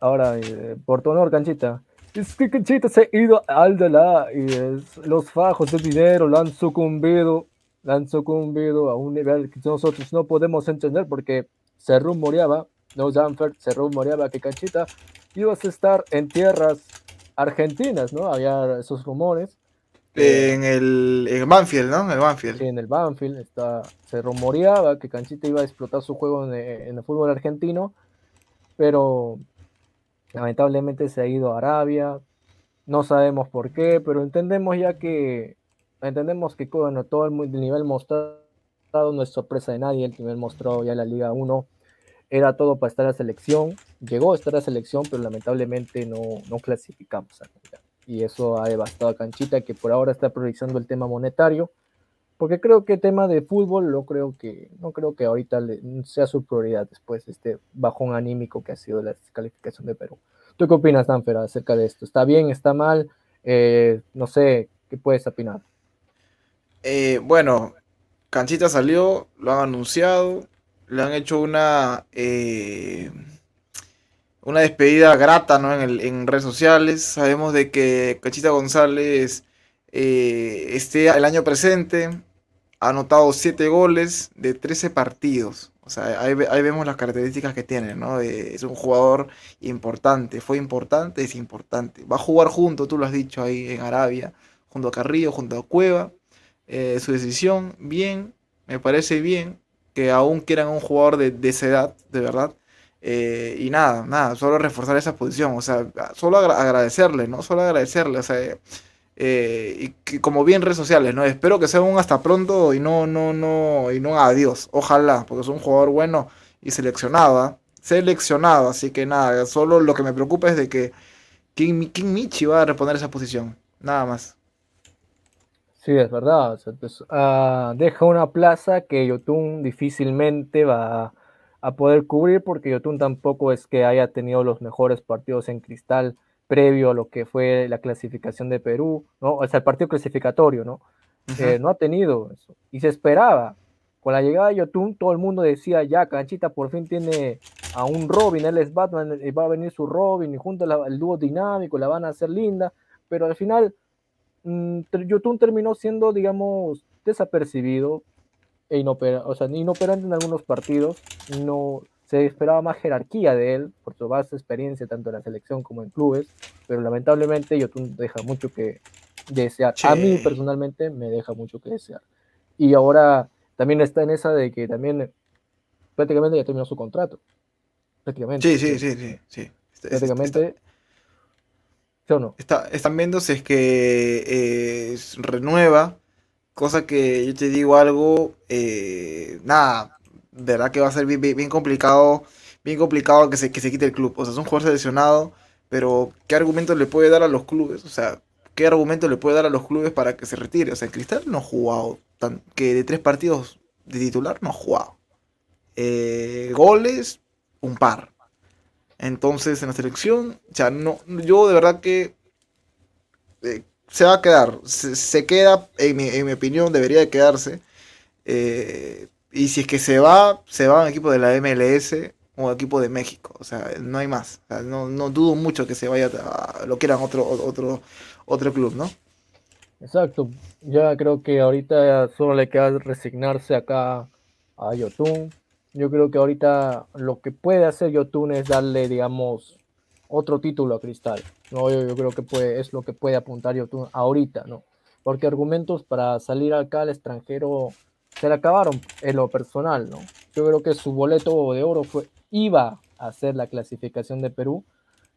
Ahora, eh, por tu honor, Canchita. Es que Canchita se ha ido al Dala y los fajos de dinero lo han sucumbido, lo han sucumbido a un nivel que nosotros no podemos entender porque se rumoreaba no Danford se rumoreaba que Canchita ibas a estar en tierras argentinas, ¿no? Había esos rumores. En el en Banfield, ¿no? En el Banfield. Sí, en el Banfield está, se rumoreaba que Canchita iba a explotar su juego en, en el fútbol argentino, pero lamentablemente se ha ido a Arabia. No sabemos por qué, pero entendemos ya que entendemos que bueno, todo el nivel mostrado no es sorpresa de nadie, el nivel mostrado ya en la Liga 1 era todo para estar a selección, llegó a estar a selección, pero lamentablemente no, no clasificamos Y eso ha devastado a Canchita, que por ahora está priorizando el tema monetario, porque creo que tema de fútbol, no creo que, no creo que ahorita sea su prioridad después de este bajón anímico que ha sido la descalificación de Perú. ¿Tú qué opinas, Danfer, acerca de esto? ¿Está bien? ¿Está mal? Eh, no sé, ¿qué puedes opinar? Eh, bueno, Canchita salió, lo han anunciado, le han hecho una, eh, una despedida grata ¿no? en, en, redes sociales. Sabemos de que Cachita González este, el año presente ha anotado 7 goles de 13 partidos. O sea, ahí, vemos las características que tiene, ¿no? es un jugador importante, fue importante, es importante. Va a jugar junto, tú lo has dicho ahí en Arabia, junto a Carrillo, junto a Cueva. Eh, su decisión, bien, me parece bien que aún quieran un jugador de, esa edad, de verdad. Eh, y nada, nada, solo reforzar esa posición, o sea, solo agradecerle, ¿no? Solo agradecerle, o sea, eh, y que, como bien redes sociales, ¿no? Espero que sea un hasta pronto y no, no, no, y no adiós, ojalá, porque es un jugador bueno y seleccionado, ¿ah? seleccionado, así que nada, solo lo que me preocupa es de que King, King Michi va a reponer esa posición, nada más. Sí, es verdad. Pues, ah, deja una plaza que Yotun difícilmente va a, poder cubrir porque Yotun tampoco es que haya tenido los mejores partidos en cristal previo a lo que fue la clasificación de Perú, ¿no? O sea, el partido clasificatorio, ¿no? Eh, no ha tenido eso. Y se esperaba. Con la llegada de Yotun, todo el mundo decía, ya, Canchita por fin tiene a un Robin, él es Batman, y va a venir su Robin, y junto al dúo dinámico, la van a hacer linda, pero al final Mm, YouTube terminó siendo, digamos, desapercibido e inoperante, o sea, inoperante en algunos partidos. No se esperaba más jerarquía de él por su vasta experiencia tanto en la selección como en clubes, pero lamentablemente YouTube deja mucho que desear. A mí personalmente me deja mucho que desear. Y ahora también está en esa de que también prácticamente ya terminó su contrato. Prácticamente. Sí, sí, sí, sí. sí. Prácticamente Está, están viendo si es que eh, renueva, cosa que yo te digo algo, eh, nada, verdad que va a ser bien, complicado, bien complicado que se, que se quite el club. O sea, es un jugador seleccionado, pero ¿qué argumento le puede dar a los clubes? O sea, ¿qué argumento le puede dar a los clubes para que se retire? O sea, Cristal no ha jugado, tan, que de tres partidos de titular no ha jugado. Eh, goles, un par. Entonces, en la selección, ya no, yo de verdad que eh, se va a quedar, se, queda, en mi, opinión, debería de quedarse. Eh, y si es que se va, se va a un equipo de la MLS o un equipo de México. O sea, no hay más. no, dudo mucho que se vaya a lo quieran otro, otro, otro club, ¿no? Exacto. Ya creo que ahorita solo le queda resignarse acá a Yotun yo creo que ahorita lo que puede hacer Yotun es darle, digamos, otro título a Cristal. ¿no? Yo, creo que puede, es lo que puede apuntar Yotun ahorita, ¿no? Porque argumentos para salir acá al extranjero se le acabaron en lo personal, ¿no? Yo creo que su boleto de oro fue, iba a ser la clasificación de Perú,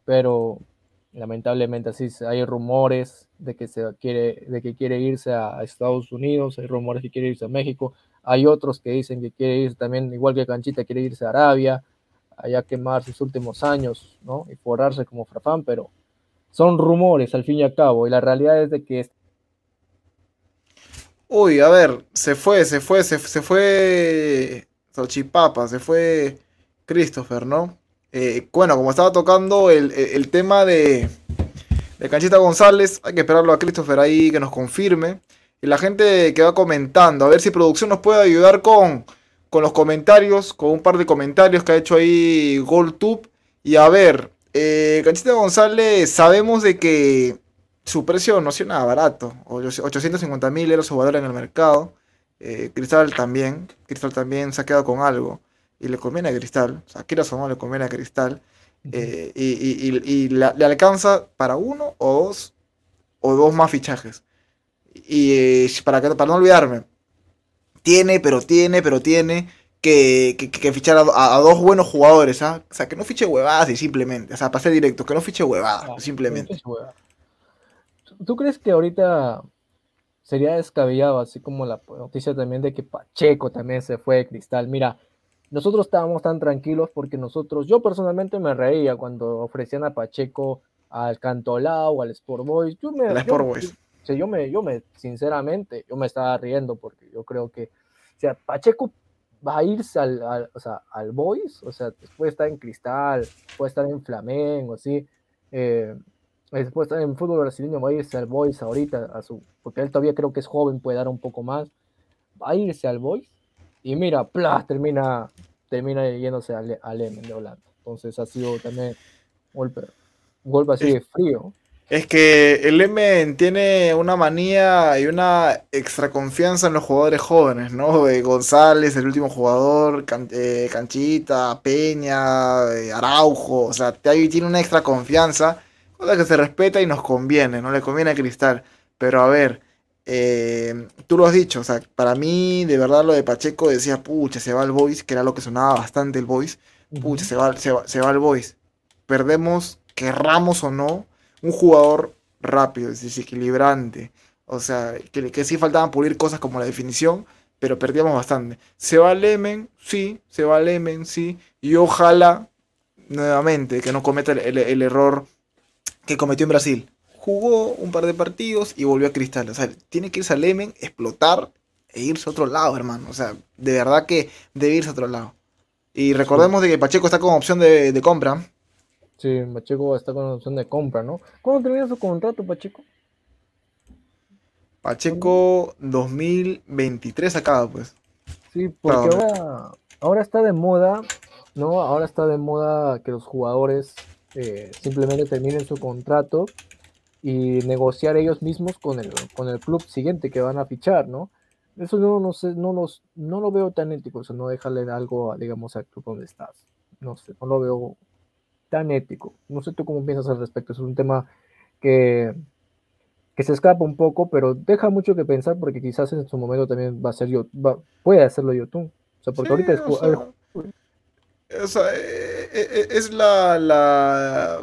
pero Lamentablemente así hay rumores de que se quiere, de que quiere irse a Estados Unidos, hay rumores que quiere irse a México, hay otros que dicen que quiere irse también, igual que Canchita, quiere irse a Arabia, allá quemar sus últimos años, ¿no? Y forrarse como Frafán, pero son rumores al fin y al cabo, y la realidad es de que... Uy, a ver, se fue, se fue, se, se fue Xochipapa, se fue Christopher, ¿no? Eh, bueno, como estaba tocando el, tema de, de, Canchita González, hay que esperarlo a Christopher ahí que nos confirme. Y la gente que va comentando, a ver si producción nos puede ayudar con, con los comentarios, con un par de comentarios que ha hecho ahí GoldTube. Y a ver, eh, Canchita González, sabemos de que su precio no nada barato, 850 mil euros su valor en el mercado. Eh, Cristal también, Cristal también se ha quedado con algo y le conviene a Cristal, o sea, quieras o no le conviene a Cristal, eh, y, le, alcanza para uno o dos, o dos más fichajes. Y eh, para, para no olvidarme, tiene, pero tiene, pero tiene que, fichar a, dos buenos jugadores, ¿ah? O sea, que no fiche huevadas y simplemente, o sea, para ser directo, que no fiche huevadas, simplemente. ¿Tú crees que ahorita sería descabellado, así como la noticia también de que Pacheco también se fue de Cristal? Mira, nosotros estábamos tan tranquilos porque nosotros, yo personalmente me reía cuando ofrecían a Pacheco al Cantolao, al Sport Boys. Yo me, Sport Boys. Yo, me, yo me, sinceramente, yo me estaba riendo porque yo creo que, o sea, Pacheco va a irse al, o sea, al Boys, o sea, puede estar en Cristal, puede estar en Flamengo, así, eh, después en fútbol brasileño, va a irse al Boys ahorita, a su, porque él todavía creo que es joven, puede dar un poco más, va a irse al Boys y mira, plas, termina, termina yéndose al, al Emen de Holanda. Entonces ha sido también golpe, un golpe así de frío. Es que el Emen tiene una manía y una extra confianza en los jugadores jóvenes, ¿no? Eh, González, el último jugador, eh, Canchita, Peña, eh, Araujo, o sea, tiene una extra confianza, cosa que se respeta y nos conviene, no le conviene a Cristal. Pero a ver, eh, tú lo has dicho, o sea, para mí, de verdad, lo de Pacheco decía, pucha, se va el voice, que era lo que sonaba bastante el voice, pucha, se va, se, va, el voice. Perdemos, querramos o no, un jugador rápido, desequilibrante. O sea, que, que sí faltaban pulir cosas como la definición, pero perdíamos bastante. Se va Lemen, sí, se va Lemen, sí, y ojalá, nuevamente, que no cometa el error que cometió en Brasil jugó un par de partidos y volvió a Cristal. O sea, tiene que irse al Lemen, explotar e irse a otro lado, hermano. O sea, de verdad que debe irse a otro lado. Y recordemos de que Pacheco está con opción de, compra. Sí, Pacheco está con opción de compra, ¿no? ¿Cuándo termina su contrato, Pacheco? Pacheco 2023 acaba, pues. Sí, porque ahora, ahora está de moda, ¿no? Ahora está de moda que los jugadores eh, simplemente terminen su contrato y negociar ellos mismos con el, con el club siguiente que van a fichar, ¿no? Eso no, no, sé, no, los, no lo veo tan ético, o sea, no dejarle algo, digamos, al club donde estás. No sé, no lo veo tan ético. No sé tú cómo piensas al respecto, es un tema que, que se escapa un poco, pero deja mucho que pensar porque quizás en su momento también va a ser yo, puede hacerlo YouTube. O sea, porque ahorita es, o sea, eh, eh, es la, la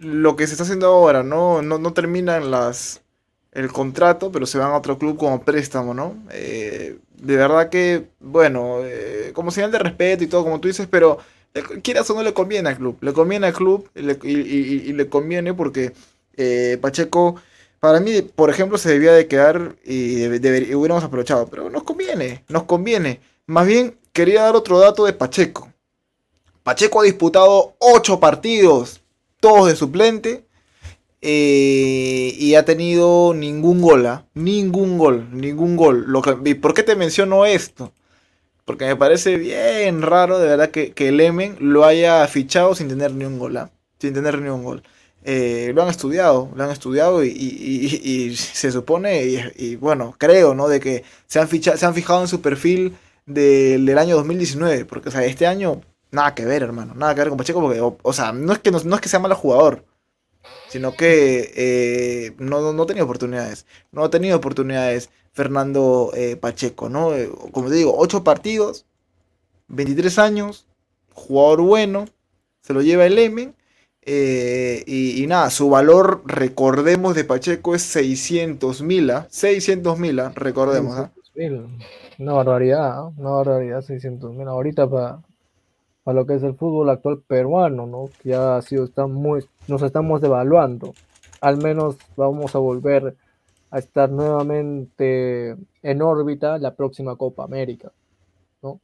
lo que se está haciendo ahora, ¿no? No, no terminan las, el contrato, pero se van a otro club como préstamo, ¿no? Eh, de verdad que, bueno, eh, como señal de respeto y todo, como tú dices, pero eh, quieras o no le conviene al club, le conviene al club y, le conviene porque Pacheco, para mí, por ejemplo, se debía de quedar y, hubiéramos aprovechado, pero nos conviene, nos conviene. Más bien, quería dar otro dato de Pacheco. Pacheco ha disputado 8 partidos todos de suplente. Eh, y ha tenido ningún gol, ¿ah? ningún gol, ningún gol. ¿Y por qué te menciono esto? Porque me parece bien raro, de verdad, que, que el Emen lo haya fichado sin tener ni un gol, ¿ah? sin tener ni un gol. Eh, lo han estudiado, lo han estudiado y, se supone, y, bueno, creo, ¿no? De que se han, se han fijado en su perfil del año 2019, porque o sea, este año Nada que ver, hermano. Nada que ver con Pacheco porque, o, sea, no es, que no, es que sea malo jugador, sino que eh, no, no, ha tenido oportunidades. No ha tenido oportunidades Fernando eh, Pacheco, ¿no? Eh, como te digo, 8 partidos, 23 años, jugador bueno, se lo lleva el Emen. Eh, y, nada, su valor, recordemos, de Pacheco es 600 mil, 600 mil, recordemos. ¿ah? Una barbaridad, una barbaridad, 600 mil. Ahorita para, para lo que es el fútbol actual peruano, ¿no? Que ya ha sido, está muy, nos estamos devaluando. Al menos vamos a volver a estar nuevamente en órbita la próxima Copa América, ¿no?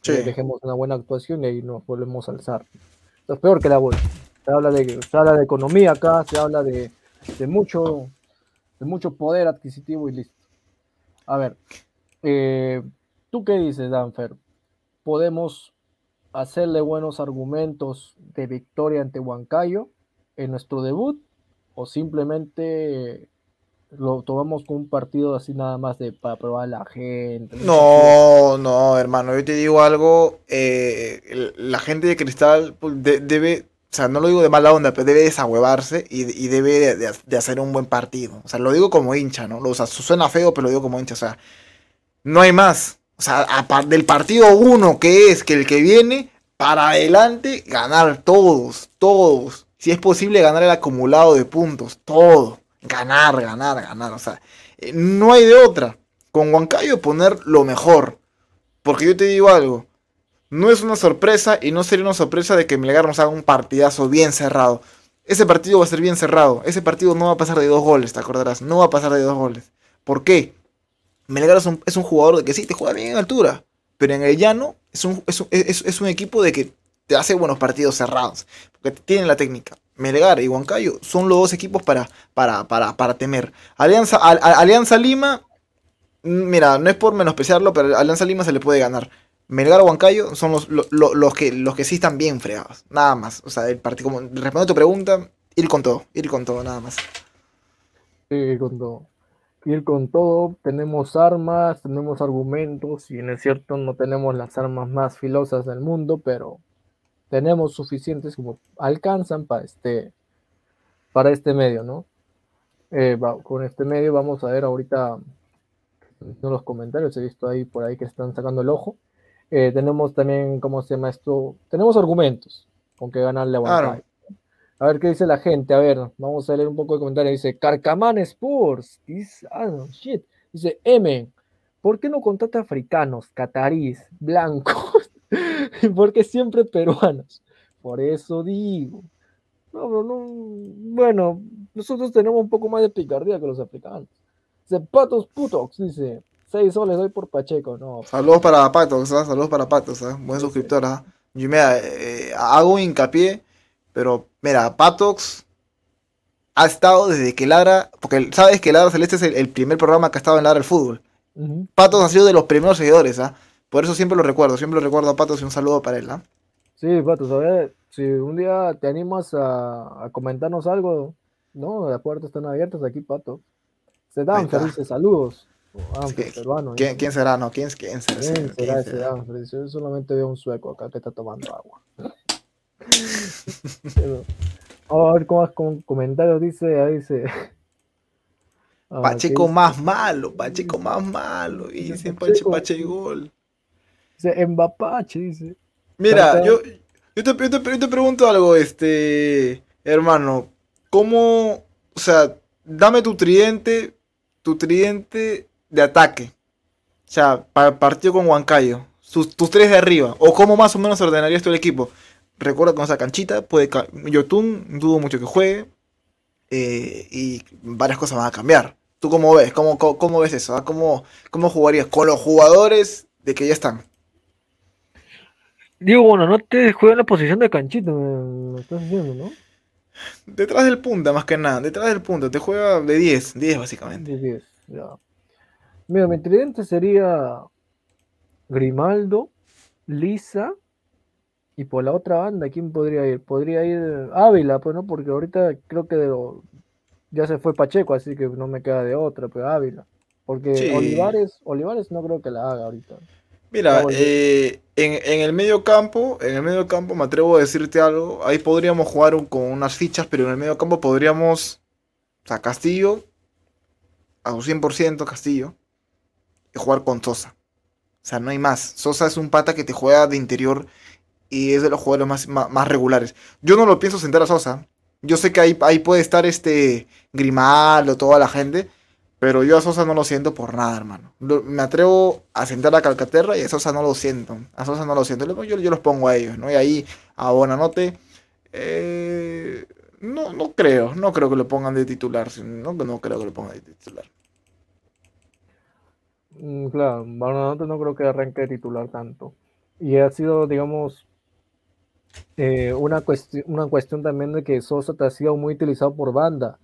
Sí. dejemos una buena actuación y ahí nos volvemos a alzar. es peor que la bolsa. Se habla de, se habla de economía acá, se habla de, de mucho, de mucho poder adquisitivo y listo. A ver, eh, ¿tú qué dices, Danfer? ¿Podemos hacerle buenos argumentos de victoria ante Huancayo en nuestro debut? ¿O simplemente lo tomamos como un partido así nada más de para probar a la gente. No, no, hermano, yo te digo algo, eh, la gente de Cristal pues, debe, o sea, no lo digo de mala onda, pero debe desahuevarse y, y debe de, hacer un buen partido. O sea, lo digo como hincha, ¿no? O sea, suena feo, pero lo digo como hincha, o sea, no hay más. O sea, del partido uno que es que el que viene, para adelante, ganar todos, todos. Si es posible, ganar el acumulado de puntos, todo ganar, ganar, ganar. O sea, eh, no hay de otra. Con Huancayo poner lo mejor. Porque yo te digo algo. No es una sorpresa y no sería una sorpresa de que Melgar nos haga un partidazo bien cerrado. Ese partido va a ser bien cerrado. Ese partido no va a pasar de dos goles, te acordarás. No va a pasar de dos goles. ¿Por qué? Melgar es un, jugador de que sí, te juega bien en altura. Pero en el llano es un, es, un equipo de que te hace buenos partidos cerrados. Porque tienen la técnica. Melgar y Huancayo son los dos equipos para, temer. Alianza, Alianza Lima, mm, mira, no es por menospreciarlo, pero Alianza Lima se le puede ganar. Melgar o Huancayo son los, que, sí están bien fregados. Nada más. O sea, el partido, respondiendo a tu pregunta, ir con todo. Ir con todo, nada más. Ir con todo. Ir con todo. Tenemos armas, tenemos argumentos. Y en es cierto, no tenemos las armas más filosas del mundo, pero tenemos suficientes como alcanzan para este, para este medio, ¿no? Eh, con este medio vamos a ver ahorita en los comentarios, he visto ahí por ahí que están sacando el ojo. Eh, tenemos también, ¿cómo se llama esto? Tenemos argumentos con que ganarle a Claro. A ver qué dice la gente. A ver, vamos a leer un poco de comentarios. Dice Carcamán Sports. Dice, ah, shit. Dice M. ¿Por qué no contrata africanos, catarís, blancos? porque siempre peruanos. Por eso digo. No, no, bueno, nosotros tenemos un poco más de picardía que los africanos. Dice Patos Putox, dice, 6 soles hoy por Pacheco, no. Saludos para Patos, ¿eh? saludos para Patos, ¿eh? buen suscriptor. ¿eh? Yo eh, hago hincapié, pero mira, Patox ha estado desde que Lara, porque sabes que Lara Celeste es el, primer programa que ha estado en Lara el Fútbol. Patos ha sido de los primeros seguidores, ¿ah? Por eso siempre lo recuerdo, siempre lo recuerdo a Patos y un saludo para él, ¿no? Sí, Patos, a ver, si un día te animas a, comentarnos algo, ¿no? Las puertas están abiertas aquí, Pato. Se dan felices saludos. ¿Quién, ¿Quién, será? No, ¿quién, quién será? ¿Quién será Danfred? Yo solamente veo un sueco acá que está tomando agua. Vamos a ver cómo con comentarios dice, ahí dice. Pacheco más malo, Pacheco más malo. Y dice Pacheco, Pache gol. Dice Mbapache, dice. Mira, yo, yo, te, te, pregunto algo, este, hermano. ¿Cómo, o sea, dame tu tridente, tu tridente de ataque? O sea, para el partido con Huancayo. Tus, tus tres de arriba. O cómo más o menos ordenarías tú el equipo. Recuerda con esa canchita, puede Yotun, dudo mucho que juegue. Eh, y varias cosas van a cambiar. ¿Tú cómo ves? ¿Cómo, cómo, ves eso? Ah? ¿Cómo, ¿Cómo jugarías con los jugadores de que ya están? Digo, bueno, no te juega en la posición de canchito, me, estás diciendo, ¿no? Detrás del punta, más que nada. Detrás del punta. Te juega de 10. 10, básicamente. De 10, ya. Mira, mi tridente sería Grimaldo, Lisa. Y por la otra banda, ¿quién podría ir? Podría ir Ávila, pues, ¿no? Porque ahorita creo que ya se fue Pacheco, así que no me queda de otra, pero Ávila. Porque Olivares, Olivares no creo que la haga ahorita. Mira, eh, en, el medio campo, en el medio campo me atrevo a decirte algo. Ahí podríamos jugar con unas fichas, pero en el medio campo podríamos. O sea, Castillo, a su 100% Castillo, y jugar con Sosa. O sea, no hay más. Sosa es un pata que te juega de interior y es de los jugadores más, más, regulares. Yo no lo pienso sentar a Sosa. Yo sé que ahí, ahí puede estar este Grimaldo, toda la gente, pero yo a Sosa no lo siento por nada, hermano. me atrevo a sentar a Calcaterra y a Sosa no lo siento. A Sosa no lo siento. Yo, yo los pongo a ellos, ¿no? Y ahí a Bonanote. Eh, no, no creo, no creo que lo pongan de titular. No, no creo que lo pongan de titular. Mm, claro, Bonanote no creo que arranque de titular tanto. Y ha sido, digamos, eh, una, cuestión, una cuestión también de que Sosa te ha sido muy utilizado por banda.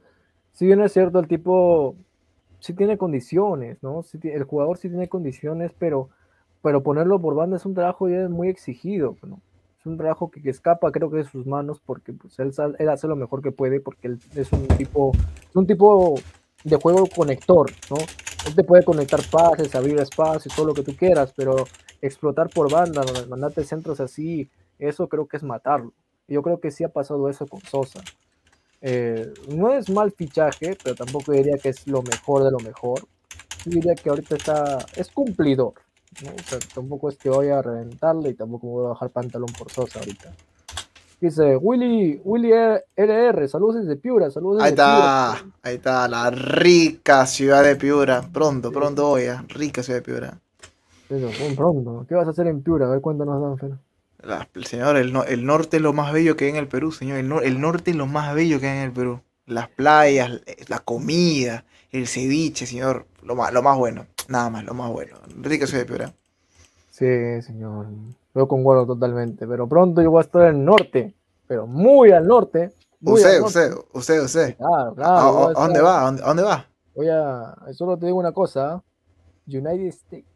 Si bien es cierto, el tipo sí tiene condiciones, ¿no? el jugador sí tiene condiciones, pero, pero ponerlo por banda es un trabajo ya muy exigido, ¿no? Es un trabajo que, escapa, creo que de sus manos, porque pues, él, él, hace lo mejor que puede, porque él es un tipo, un tipo de juego conector, ¿no? Él te puede conectar pases, abrir espacios, todo lo que tú quieras, pero explotar por banda, mandarte centros así, eso creo que es matarlo. Yo creo que sí ha pasado eso con Sosa. Eh, no es mal fichaje, pero tampoco diría que es lo mejor de lo mejor. diría que ahorita está, es cumplidor. tampoco es que voy a reventarle y tampoco voy a bajar pantalón por Sosa ahorita. Dice Willy, Willy LR, saludos desde Piura, saludos desde Ahí está, ahí está, la rica ciudad de Piura. Pronto, pronto voy a, rica ciudad de Piura. pronto. ¿Qué vas a hacer en Piura? A ver cuánto nos dan, Fer señor, el, el, norte es lo más bello que hay en el Perú, señor. El, el, norte es lo más bello que hay en el Perú. Las playas, la comida, el ceviche, señor. Lo más, lo más bueno. Nada más, lo más bueno. Rica ciudad de Piura. Sí, señor. Yo concuerdo totalmente. Pero pronto yo voy a estar en el norte. Pero muy al norte. usted, usted, usted, usted. Claro, claro. ¿A, dónde va? ¿A dónde, va? Voy a. Solo te digo una cosa. United States.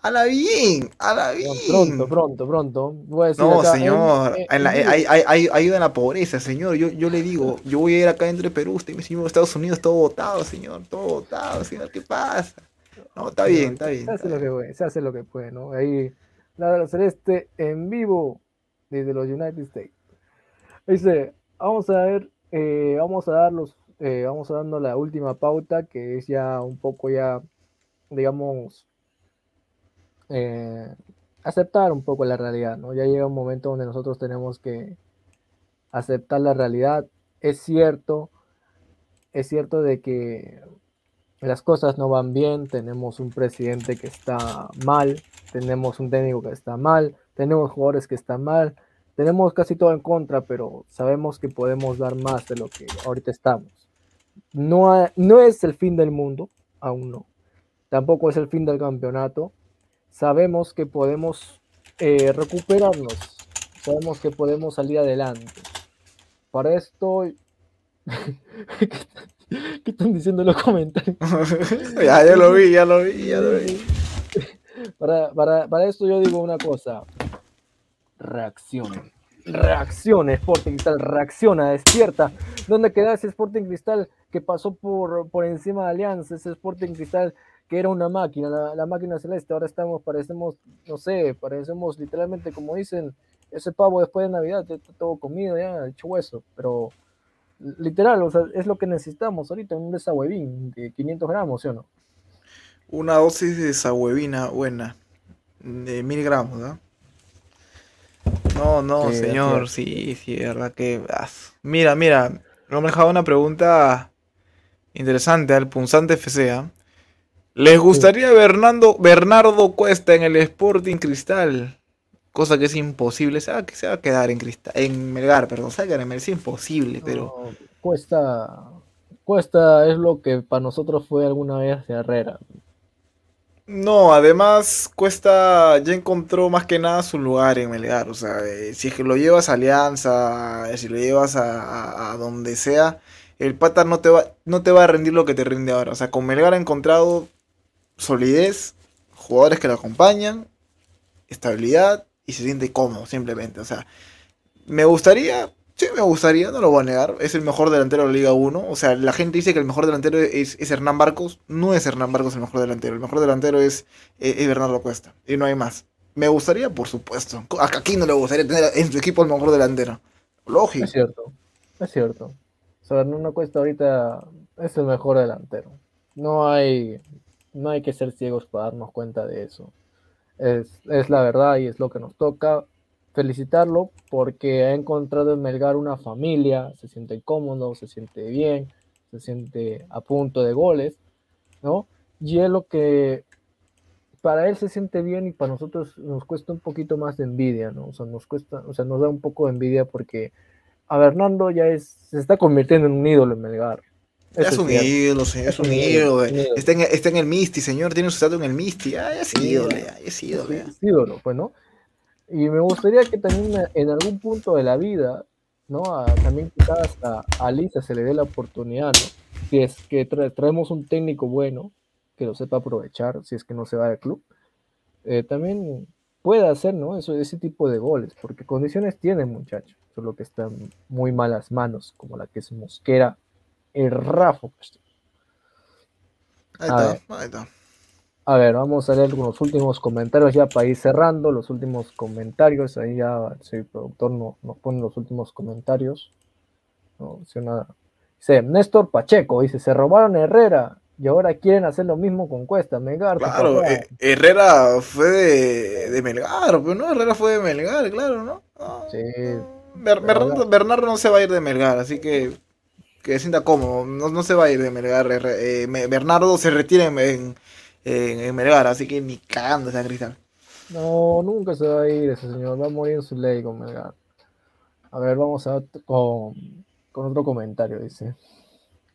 A la bien, a la bien. Pronto, pronto, pronto. no, señor, hay, hay, ayuda en la pobreza, señor. Yo, yo le digo, yo voy a ir acá entre Perú, usted me dice, Estados Unidos, todo votado, señor, todo votado, señor, ¿qué pasa? No, está bien, está bien. Se hace, lo que puede, se hace lo que puede, ¿no? Ahí, la celeste en vivo desde los United States. Dice, vamos a ver, eh, vamos a dar los, eh, vamos a dando la última pauta, que es ya un poco ya, digamos, eh, aceptar un poco la realidad, ¿no? Ya llega un momento donde nosotros tenemos que aceptar la realidad. Es cierto, es cierto de que las cosas no van bien, tenemos un presidente que está mal, tenemos un técnico que está mal, tenemos jugadores que están mal, tenemos casi todo en contra, pero sabemos que podemos dar más de lo que ahorita estamos. No, no es el fin del mundo, aún no. Tampoco es el fin del campeonato, sabemos que podemos eh, recuperarnos, sabemos que podemos salir adelante. Para esto, ¿qué están diciendo los comentarios? ya, ya lo vi, ya lo vi, ya lo vi. Para, para, para esto yo digo una cosa, reacciona. Reacciona, Sporting Cristal, reacciona, despierta. ¿Dónde queda ese Sporting Cristal que pasó por, por encima de Alianza? Ese Sporting Cristal que era una máquina, la, máquina celeste, ahora estamos, parecemos, no sé, parecemos literalmente, como dicen, ese pavo después de Navidad, está todo comido ya, hecho hueso, pero literal, o sea, es lo que necesitamos ahorita, un desahuevín de 500 gramos, ¿sí o no? Una dosis de desahuevina buena, de mil gramos, ¿no? No, no, señor, sí, sí, verdad que... Mira, mira, no me dejaba una pregunta interesante al punzante FCA. ¿Les gustaría Bernardo, Bernardo Cuesta en el Sporting Cristal? Cosa que es imposible. Se va, se va a quedar en Cristal, en Melgar, perdón. Se va a quedar en Melgar. Es imposible, pero. cuesta. Cuesta es lo que para nosotros fue alguna vez Herrera. No, además Cuesta ya encontró más que nada su lugar en Melgar. O sea, eh, si es que lo llevas a Alianza, si lo llevas a, a, donde sea, el pata no te, va, no te va a rendir lo que te rinde ahora. O sea, con Melgar ha encontrado solidez, jugadores que lo acompañan, estabilidad y se siente cómodo simplemente. O sea, me gustaría, sí me gustaría, no lo voy a negar, es el mejor delantero de la Liga 1. O sea, la gente dice que el mejor delantero es, Hernán Barcos, no es Hernán Barcos el mejor delantero, el mejor delantero es, es, Bernardo Cuesta y no hay más. Me gustaría, por supuesto. A no le gustaría tener en su equipo el mejor delantero. Lógico. Es cierto, es cierto. O sea, Hernán Cuesta ahorita es el mejor delantero. No hay, no hay que ser ciegos para darnos cuenta de eso. Es, la verdad y es lo que nos toca. felicitarlo porque ha encontrado en Melgar una familia, se siente cómodo, se siente bien, se siente a punto de goles, ¿no? Y es lo que para él se siente bien y para nosotros nos cuesta un poquito más de envidia, ¿no? O sea, nos cuesta, o sea, nos da un poco de envidia porque a Bernardo ya es, se está convirtiendo en un ídolo en Melgar. Es, un ídolo, señor, es un ídolo, está, en, está en el Misty, señor, tiene su estatus en el Misty, ya, es ídolo, ya, es ídolo. Es ídolo, pues, ¿no? Y me gustaría que también en algún punto de la vida, ¿no? también quizás a, a Lisa se le dé la oportunidad, ¿no? Si es que traemos un técnico bueno, que lo sepa aprovechar, si es que no se va del club, eh, también puede hacer, ¿no? Eso, ese tipo de goles, porque condiciones tiene muchacho, solo que están muy malas manos, como la que es Mosquera, el Rafa. Pues. Ahí está, ahí está. A ver, vamos a leer los últimos comentarios ya para ir cerrando, los últimos comentarios, ahí ya el productor no, nos pone los últimos comentarios. No, nada. Dice, Néstor Pacheco, dice, se robaron a Herrera y ahora quieren hacer lo mismo con Cuesta, Melgar. Claro, eh, Herrera fue de, Melgar, pero no, Herrera fue de Melgar, claro, ¿no? sí. Bernardo, no se va a ir de Melgar, así que que se sienta cómodo, no, se va a ir de Melgar. Eh, Bernardo se retira en en, Melgar, así que ni cagando esa cristal. No, nunca se va a ir ese señor, va a morir en su ley con Melgar. A ver, vamos a con, con otro comentario, dice.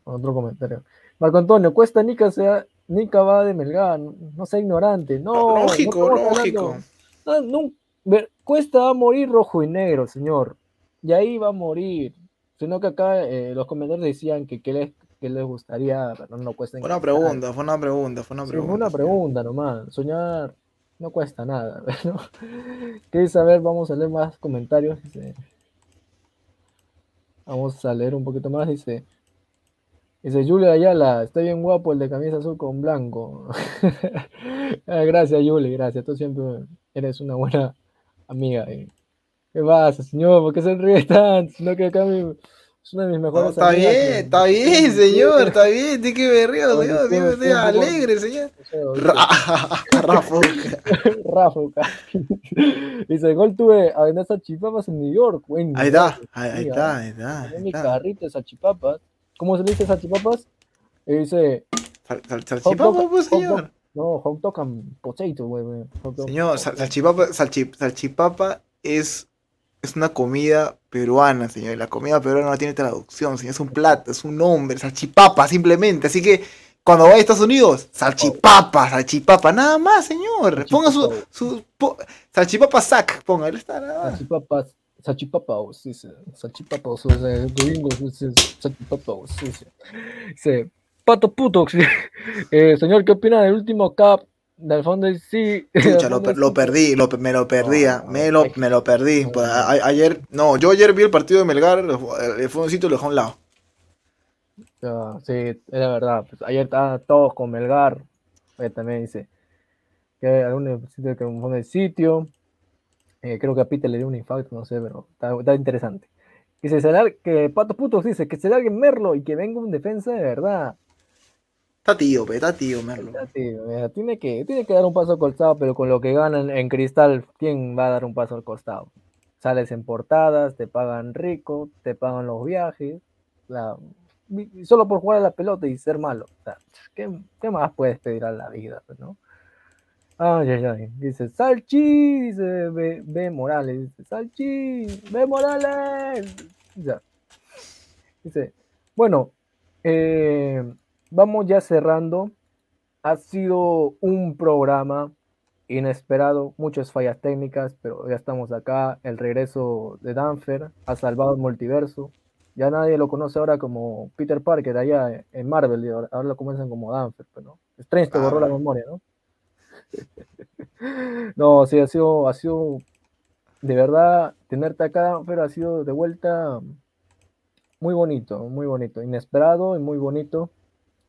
Con otro comentario. Marco Antonio, Cuesta Nica, sea, Nica va de Melgar, no, sea ignorante. No, lógico, lógico. No, Cuesta va a morir rojo y negro, señor. Y ahí va a morir. Sino que acá eh, los comentarios decían que, que, les, que les gustaría, pero no cuesta Fue una pregunta, fue una pregunta, fue una pregunta. fue una pregunta nomás. Soñar no cuesta nada. ¿no? ¿Qué saber? Vamos a leer más comentarios. Vamos a leer un poquito más. Dice. Dice Julia Ayala, está bien guapo el de camisa azul con blanco. Ah, gracias, Julia, gracias. Tú siempre eres una buena amiga. ¿Qué pasa, señor? ¿Por qué se ríe tanto? No que acá es una de mis mejores Está bien, está bien, señor, está bien. Tiene que ver río, señor. Tiene alegre, señor. Rafuca. Rafuca. Dice, gol tuve a vender salchipapas en New York. ahí está, ahí, está, ahí está. mi carrito de salchipapas. ¿Cómo se le dice salchipapas? Y dice... ¿Salchipapas, pues, señor? No, hot dog and potato, güey. Señor, salchipapa, salchipapa es es una comida peruana, señor. La comida peruana no tiene traducción, señor. Es un plato, es un nombre, salchipapa, simplemente. Así que cuando vaya a Estados Unidos, salchipapa, salchipapa, nada más, señor. Ponga su, su salchipapa sac, ponga, él está nada Salchipapa, salchipapa, sí, sí. Salchipapa, o sea, gringo, salchipapa, sí, sí. Pato puto, eh, señor, ¿qué opina del último cap del fondo sí. lo, perdí, lo, me lo perdía, me, lo, me lo perdí. Pues, ayer, no, yo ayer vi el partido de Melgar, el fondoncito lo dejó a un lado. sí, es verdad. Pues, ayer estaban todos con Melgar. también dice que hay algún sitio que un el sitio. Eh, creo que a Peter le dio un infarto, no sé, pero está, interesante. Dice, que Pato Putos dice que se largue Merlo y que venga un defensa de verdad. Está tío, está tío, Merlo. tiene, que, tiene que dar un paso al costado, pero con lo que ganan en cristal, ¿quién va a dar un paso al costado? Sales en portadas, te pagan rico, te pagan los viajes, solo por jugar a la pelota y ser malo. ¿qué, más puedes pedir a la vida, pues, no? Dice, Salchi, dice B, Morales, dice, Salchi, B Morales. Dice, bueno, eh, vamos ya cerrando. Ha sido un programa inesperado, muchas fallas técnicas, pero ya estamos acá. El regreso de Danfer ha salvado el multiverso. Ya nadie lo conoce ahora como Peter Parker allá en Marvel, ahora lo comienzan como Danfer, pero ¿no? Strange te borró la memoria, ¿no? no, sí, ha sido, ha sido de verdad tenerte acá, Danfer, ha sido de vuelta muy bonito, muy bonito, inesperado y muy bonito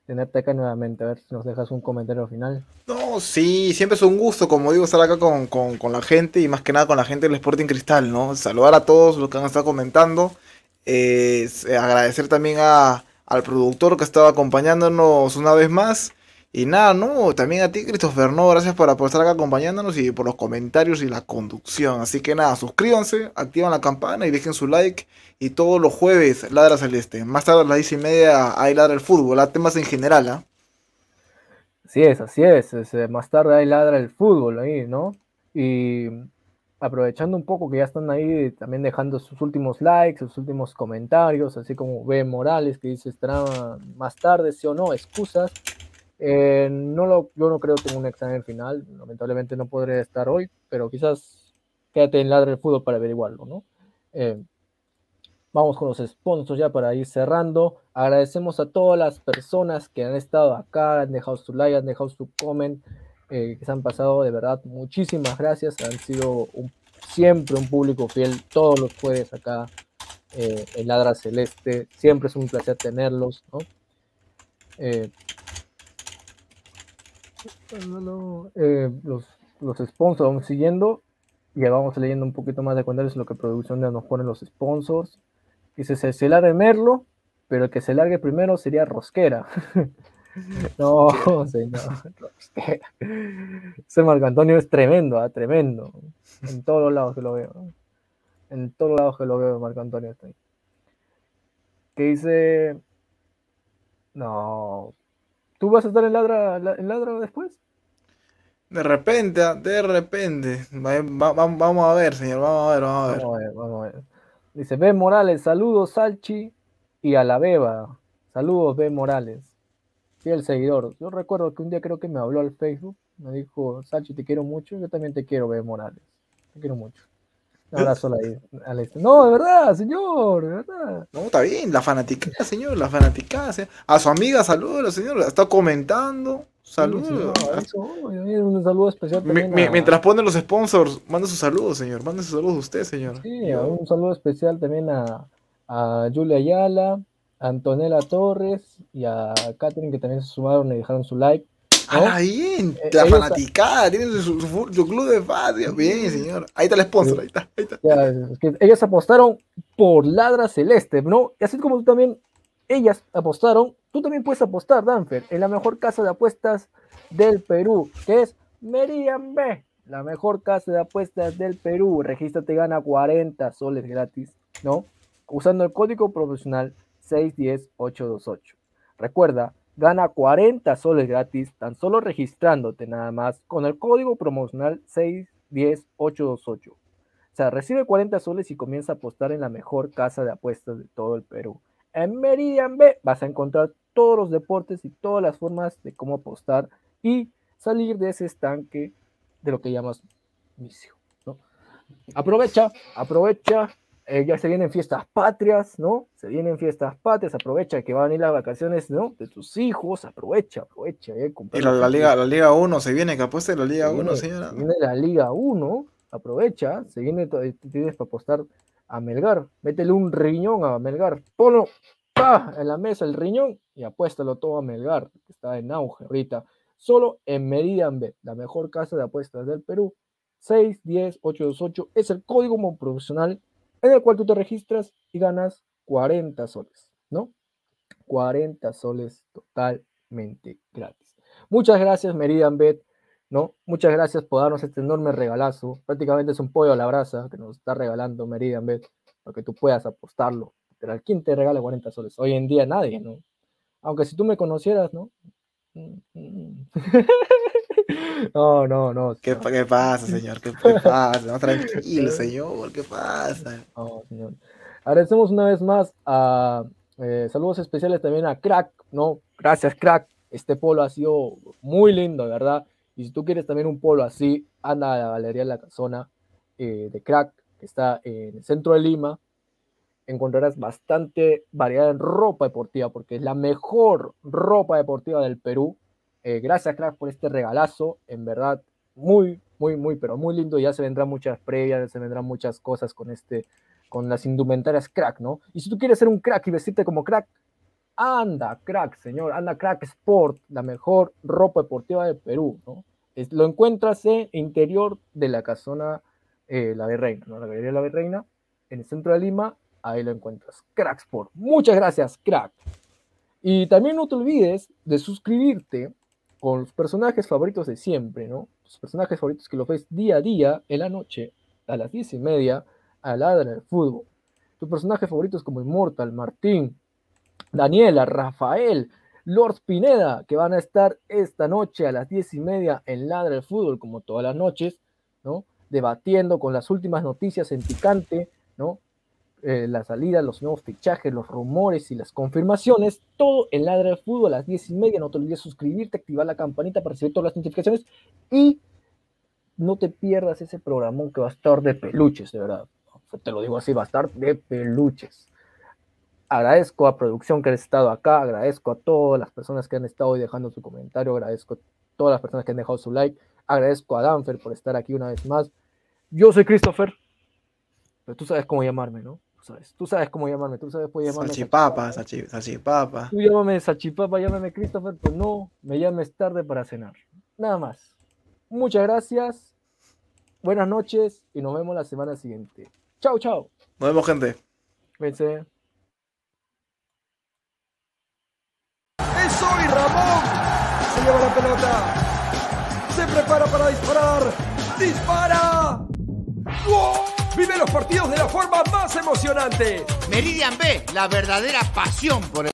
tenerte acá nuevamente. A ver si nos dejas un comentario final. No, sí, siempre es un gusto, como digo, estar acá con, la gente y más que nada con la gente del Sporting Cristal, ¿no? Saludar a todos los que han estado comentando. Eh, agradecer también a, al productor que estaba acompañándonos una vez más. Y nada, no, también a ti, Christopher, no, gracias por, estar acá acompañándonos y por los comentarios y la conducción. Así que nada, suscríbanse, activan la campana y dejen su like. Y todos los jueves ladra celeste. Más tarde a las 10 y media hay ladra el fútbol, a temas en general, ¿ah? Así es, así es, eh, Más tarde hay ladra el fútbol ahí, ¿no? Y aprovechando un poco que ya están ahí también dejando sus últimos likes, sus últimos comentarios, así como B. Morales que dice estará más tarde, sí o no, excusas. Eh, no lo, yo no creo que tenga un examen final, lamentablemente no podré estar hoy, pero quizás quédate en Ladra el Fútbol para averiguarlo, ¿no? Eh, vamos con los sponsors ya para ir cerrando. Agradecemos a todas las personas que han estado acá, han dejado su like, han dejado su comment, eh, que se han pasado de verdad. Muchísimas gracias, han sido siempre un público fiel todos los jueves acá en Ladra Celeste. Siempre es un placer tenerlos, ¿no? Eh, los, los sponsors vamos siguiendo y vamos leyendo un poquito más de cuentas lo que producción nos ponen los sponsors. Dice, se, se largue Merlo, pero el que se largue primero sería Rosquera. no, señor, Rosquera. Ese Marco Antonio es tremendo, ¿ah? tremendo. En todos los lados que lo veo. En todos los lados que lo veo, Marco Antonio está ahí. Que dice, no, ¿Tú vas a estar en ladra, en ladra después? De repente, ah, de repente. vamos a ver, señor, vamos a ver, vamos a ver. Vamos a ver, vamos a ver. Dice Ben Morales, saludos Salchi y a la Beba. Saludos Ben Morales. Fiel seguidor. Yo recuerdo que un día creo que me habló al Facebook, me dijo, Salchi, te quiero mucho, yo también te quiero, Ben Morales. Te quiero mucho. Un abrazo a la, No, de verdad, señor, de verdad. No, está bien, la fanática, señor, la fanática. A su amiga, saludos, señor, está comentando. Saludos. un saludo especial también. Mientras ponen los sponsors, manda sus saludos, señor. Mande sus saludos a usted, señor. Sí, un saludo especial también a, a Julia Ayala, a Antonella Torres y a Catherine que también se sumaron y dejaron su like. Ah, bien, eh, la fanaticada, tienen su, club de fans, bien, señor. Ahí está el sponsor, ahí está, ahí está. ellos apostaron por Ladra Celeste, ¿no? Y así como tú también, ellas apostaron, tú también puedes apostar, Danfer, en la mejor casa de apuestas del Perú, que es Meridian B, la mejor casa de apuestas del Perú. Regístrate, gana 40 soles gratis, ¿no? Usando el código profesional 610828. Recuerda, Gana 40 soles gratis tan solo registrándote nada más con el código promocional 610828. O sea, recibe 40 soles y comienza a apostar en la mejor casa de apuestas de todo el Perú. En Meridian B vas a encontrar todos los deportes y todas las formas de cómo apostar y salir de ese estanque de lo que llamas vicio. ¿no? Aprovecha, aprovecha eh, ya se vienen fiestas patrias, ¿no? Se vienen fiestas patrias, aprovecha que van a ir las vacaciones, ¿no? De tus hijos, aprovecha, aprovecha. Eh, y la, Liga, la Liga 1, se viene que apueste la Liga 1, señora. Se viene la Liga 1, aprovecha, se viene, tienes para apostar a Melgar, métele un riñón a Melgar, ponlo en la mesa el riñón y apuéstalo todo a Melgar, que está en auge ahorita. Solo en Meridian la mejor casa de apuestas del Perú. 6, 10, 8, 2, 8 es el código profesional en el cual tú te registras y ganas 40 soles, ¿no? 40 soles totalmente gratis. Muchas gracias, Meridian Bet, ¿no? Muchas gracias por darnos este enorme regalazo. Prácticamente es un pollo a la brasa que nos está regalando Meridian Bet para que tú puedas apostarlo. Pero ¿quién te regala 40 soles? Hoy en día nadie, ¿no? Aunque si tú me conocieras, ¿no? No, no, no. ¿Qué, ¿Qué, pasa, señor? ¿Qué, pasa? No, tranquilo, señor. ¿Qué pasa? No, señor. Agradecemos una vez más a eh, saludos especiales también a Crack, ¿no? Gracias, Crack. Este polo ha sido muy lindo, ¿verdad? Y si tú quieres también un polo así, anda a la Galería La Casona eh, de Crack, que está en el centro de Lima. Encontrarás bastante variedad en ropa deportiva, porque es la mejor ropa deportiva del Perú eh, gracias, crack, por este regalazo. En verdad, muy, muy, muy, pero muy lindo. Ya se vendrán muchas previas, se vendrán muchas cosas con este, con las indumentarias crack, ¿no? Y si tú quieres ser un crack y vestirte como crack, anda, crack, señor, anda, crack sport, la mejor ropa deportiva de Perú, ¿no? lo encuentras en interior de la casona eh, La Virreina, ¿no? La Galería La Virreina, en el centro de Lima, ahí lo encuentras. Crack Sport. Muchas gracias, crack. Y también no te olvides de suscribirte con los personajes favoritos de siempre, ¿no? Los personajes favoritos que los ves día a día, en la noche, a las diez y media, a la del fútbol. Tus personajes favoritos como Immortal, Martín, Daniela, Rafael, Lord Pineda, que van a estar esta noche a las diez y media en Ladra del Fútbol, como todas las noches, ¿no? Debatiendo con las últimas noticias en picante, ¿no? Eh, la salida, los nuevos fichajes, los rumores y las confirmaciones, todo en Ladra del Fútbol a las diez y media. No te olvides suscribirte, activar la campanita para recibir todas las notificaciones y no te pierdas ese programón que va a estar de peluches, de verdad. Te lo digo así, va a estar de peluches agradezco a producción que ha estado acá, agradezco a todas las personas que han estado dejando su comentario, agradezco a todas las personas que han dejado su like, agradezco a Danfer por estar aquí una vez más. Yo soy Christopher, pero tú sabes cómo llamarme, ¿no? Tú sabes, tú sabes cómo llamarme, tú sabes cómo llamarme. Sachipapa, Sachipapa. Tú llámame Sachipapa, llámame Christopher, pues no, me llames tarde para cenar. Nada más. Muchas gracias, buenas noches y nos vemos la semana siguiente. Chao, chao. Nos vemos, gente. Vence. Se lleva la pelota. Se prepara para disparar. ¡Dispara! Vive los partidos de la forma más emocionante. Meridian B, la verdadera pasión por el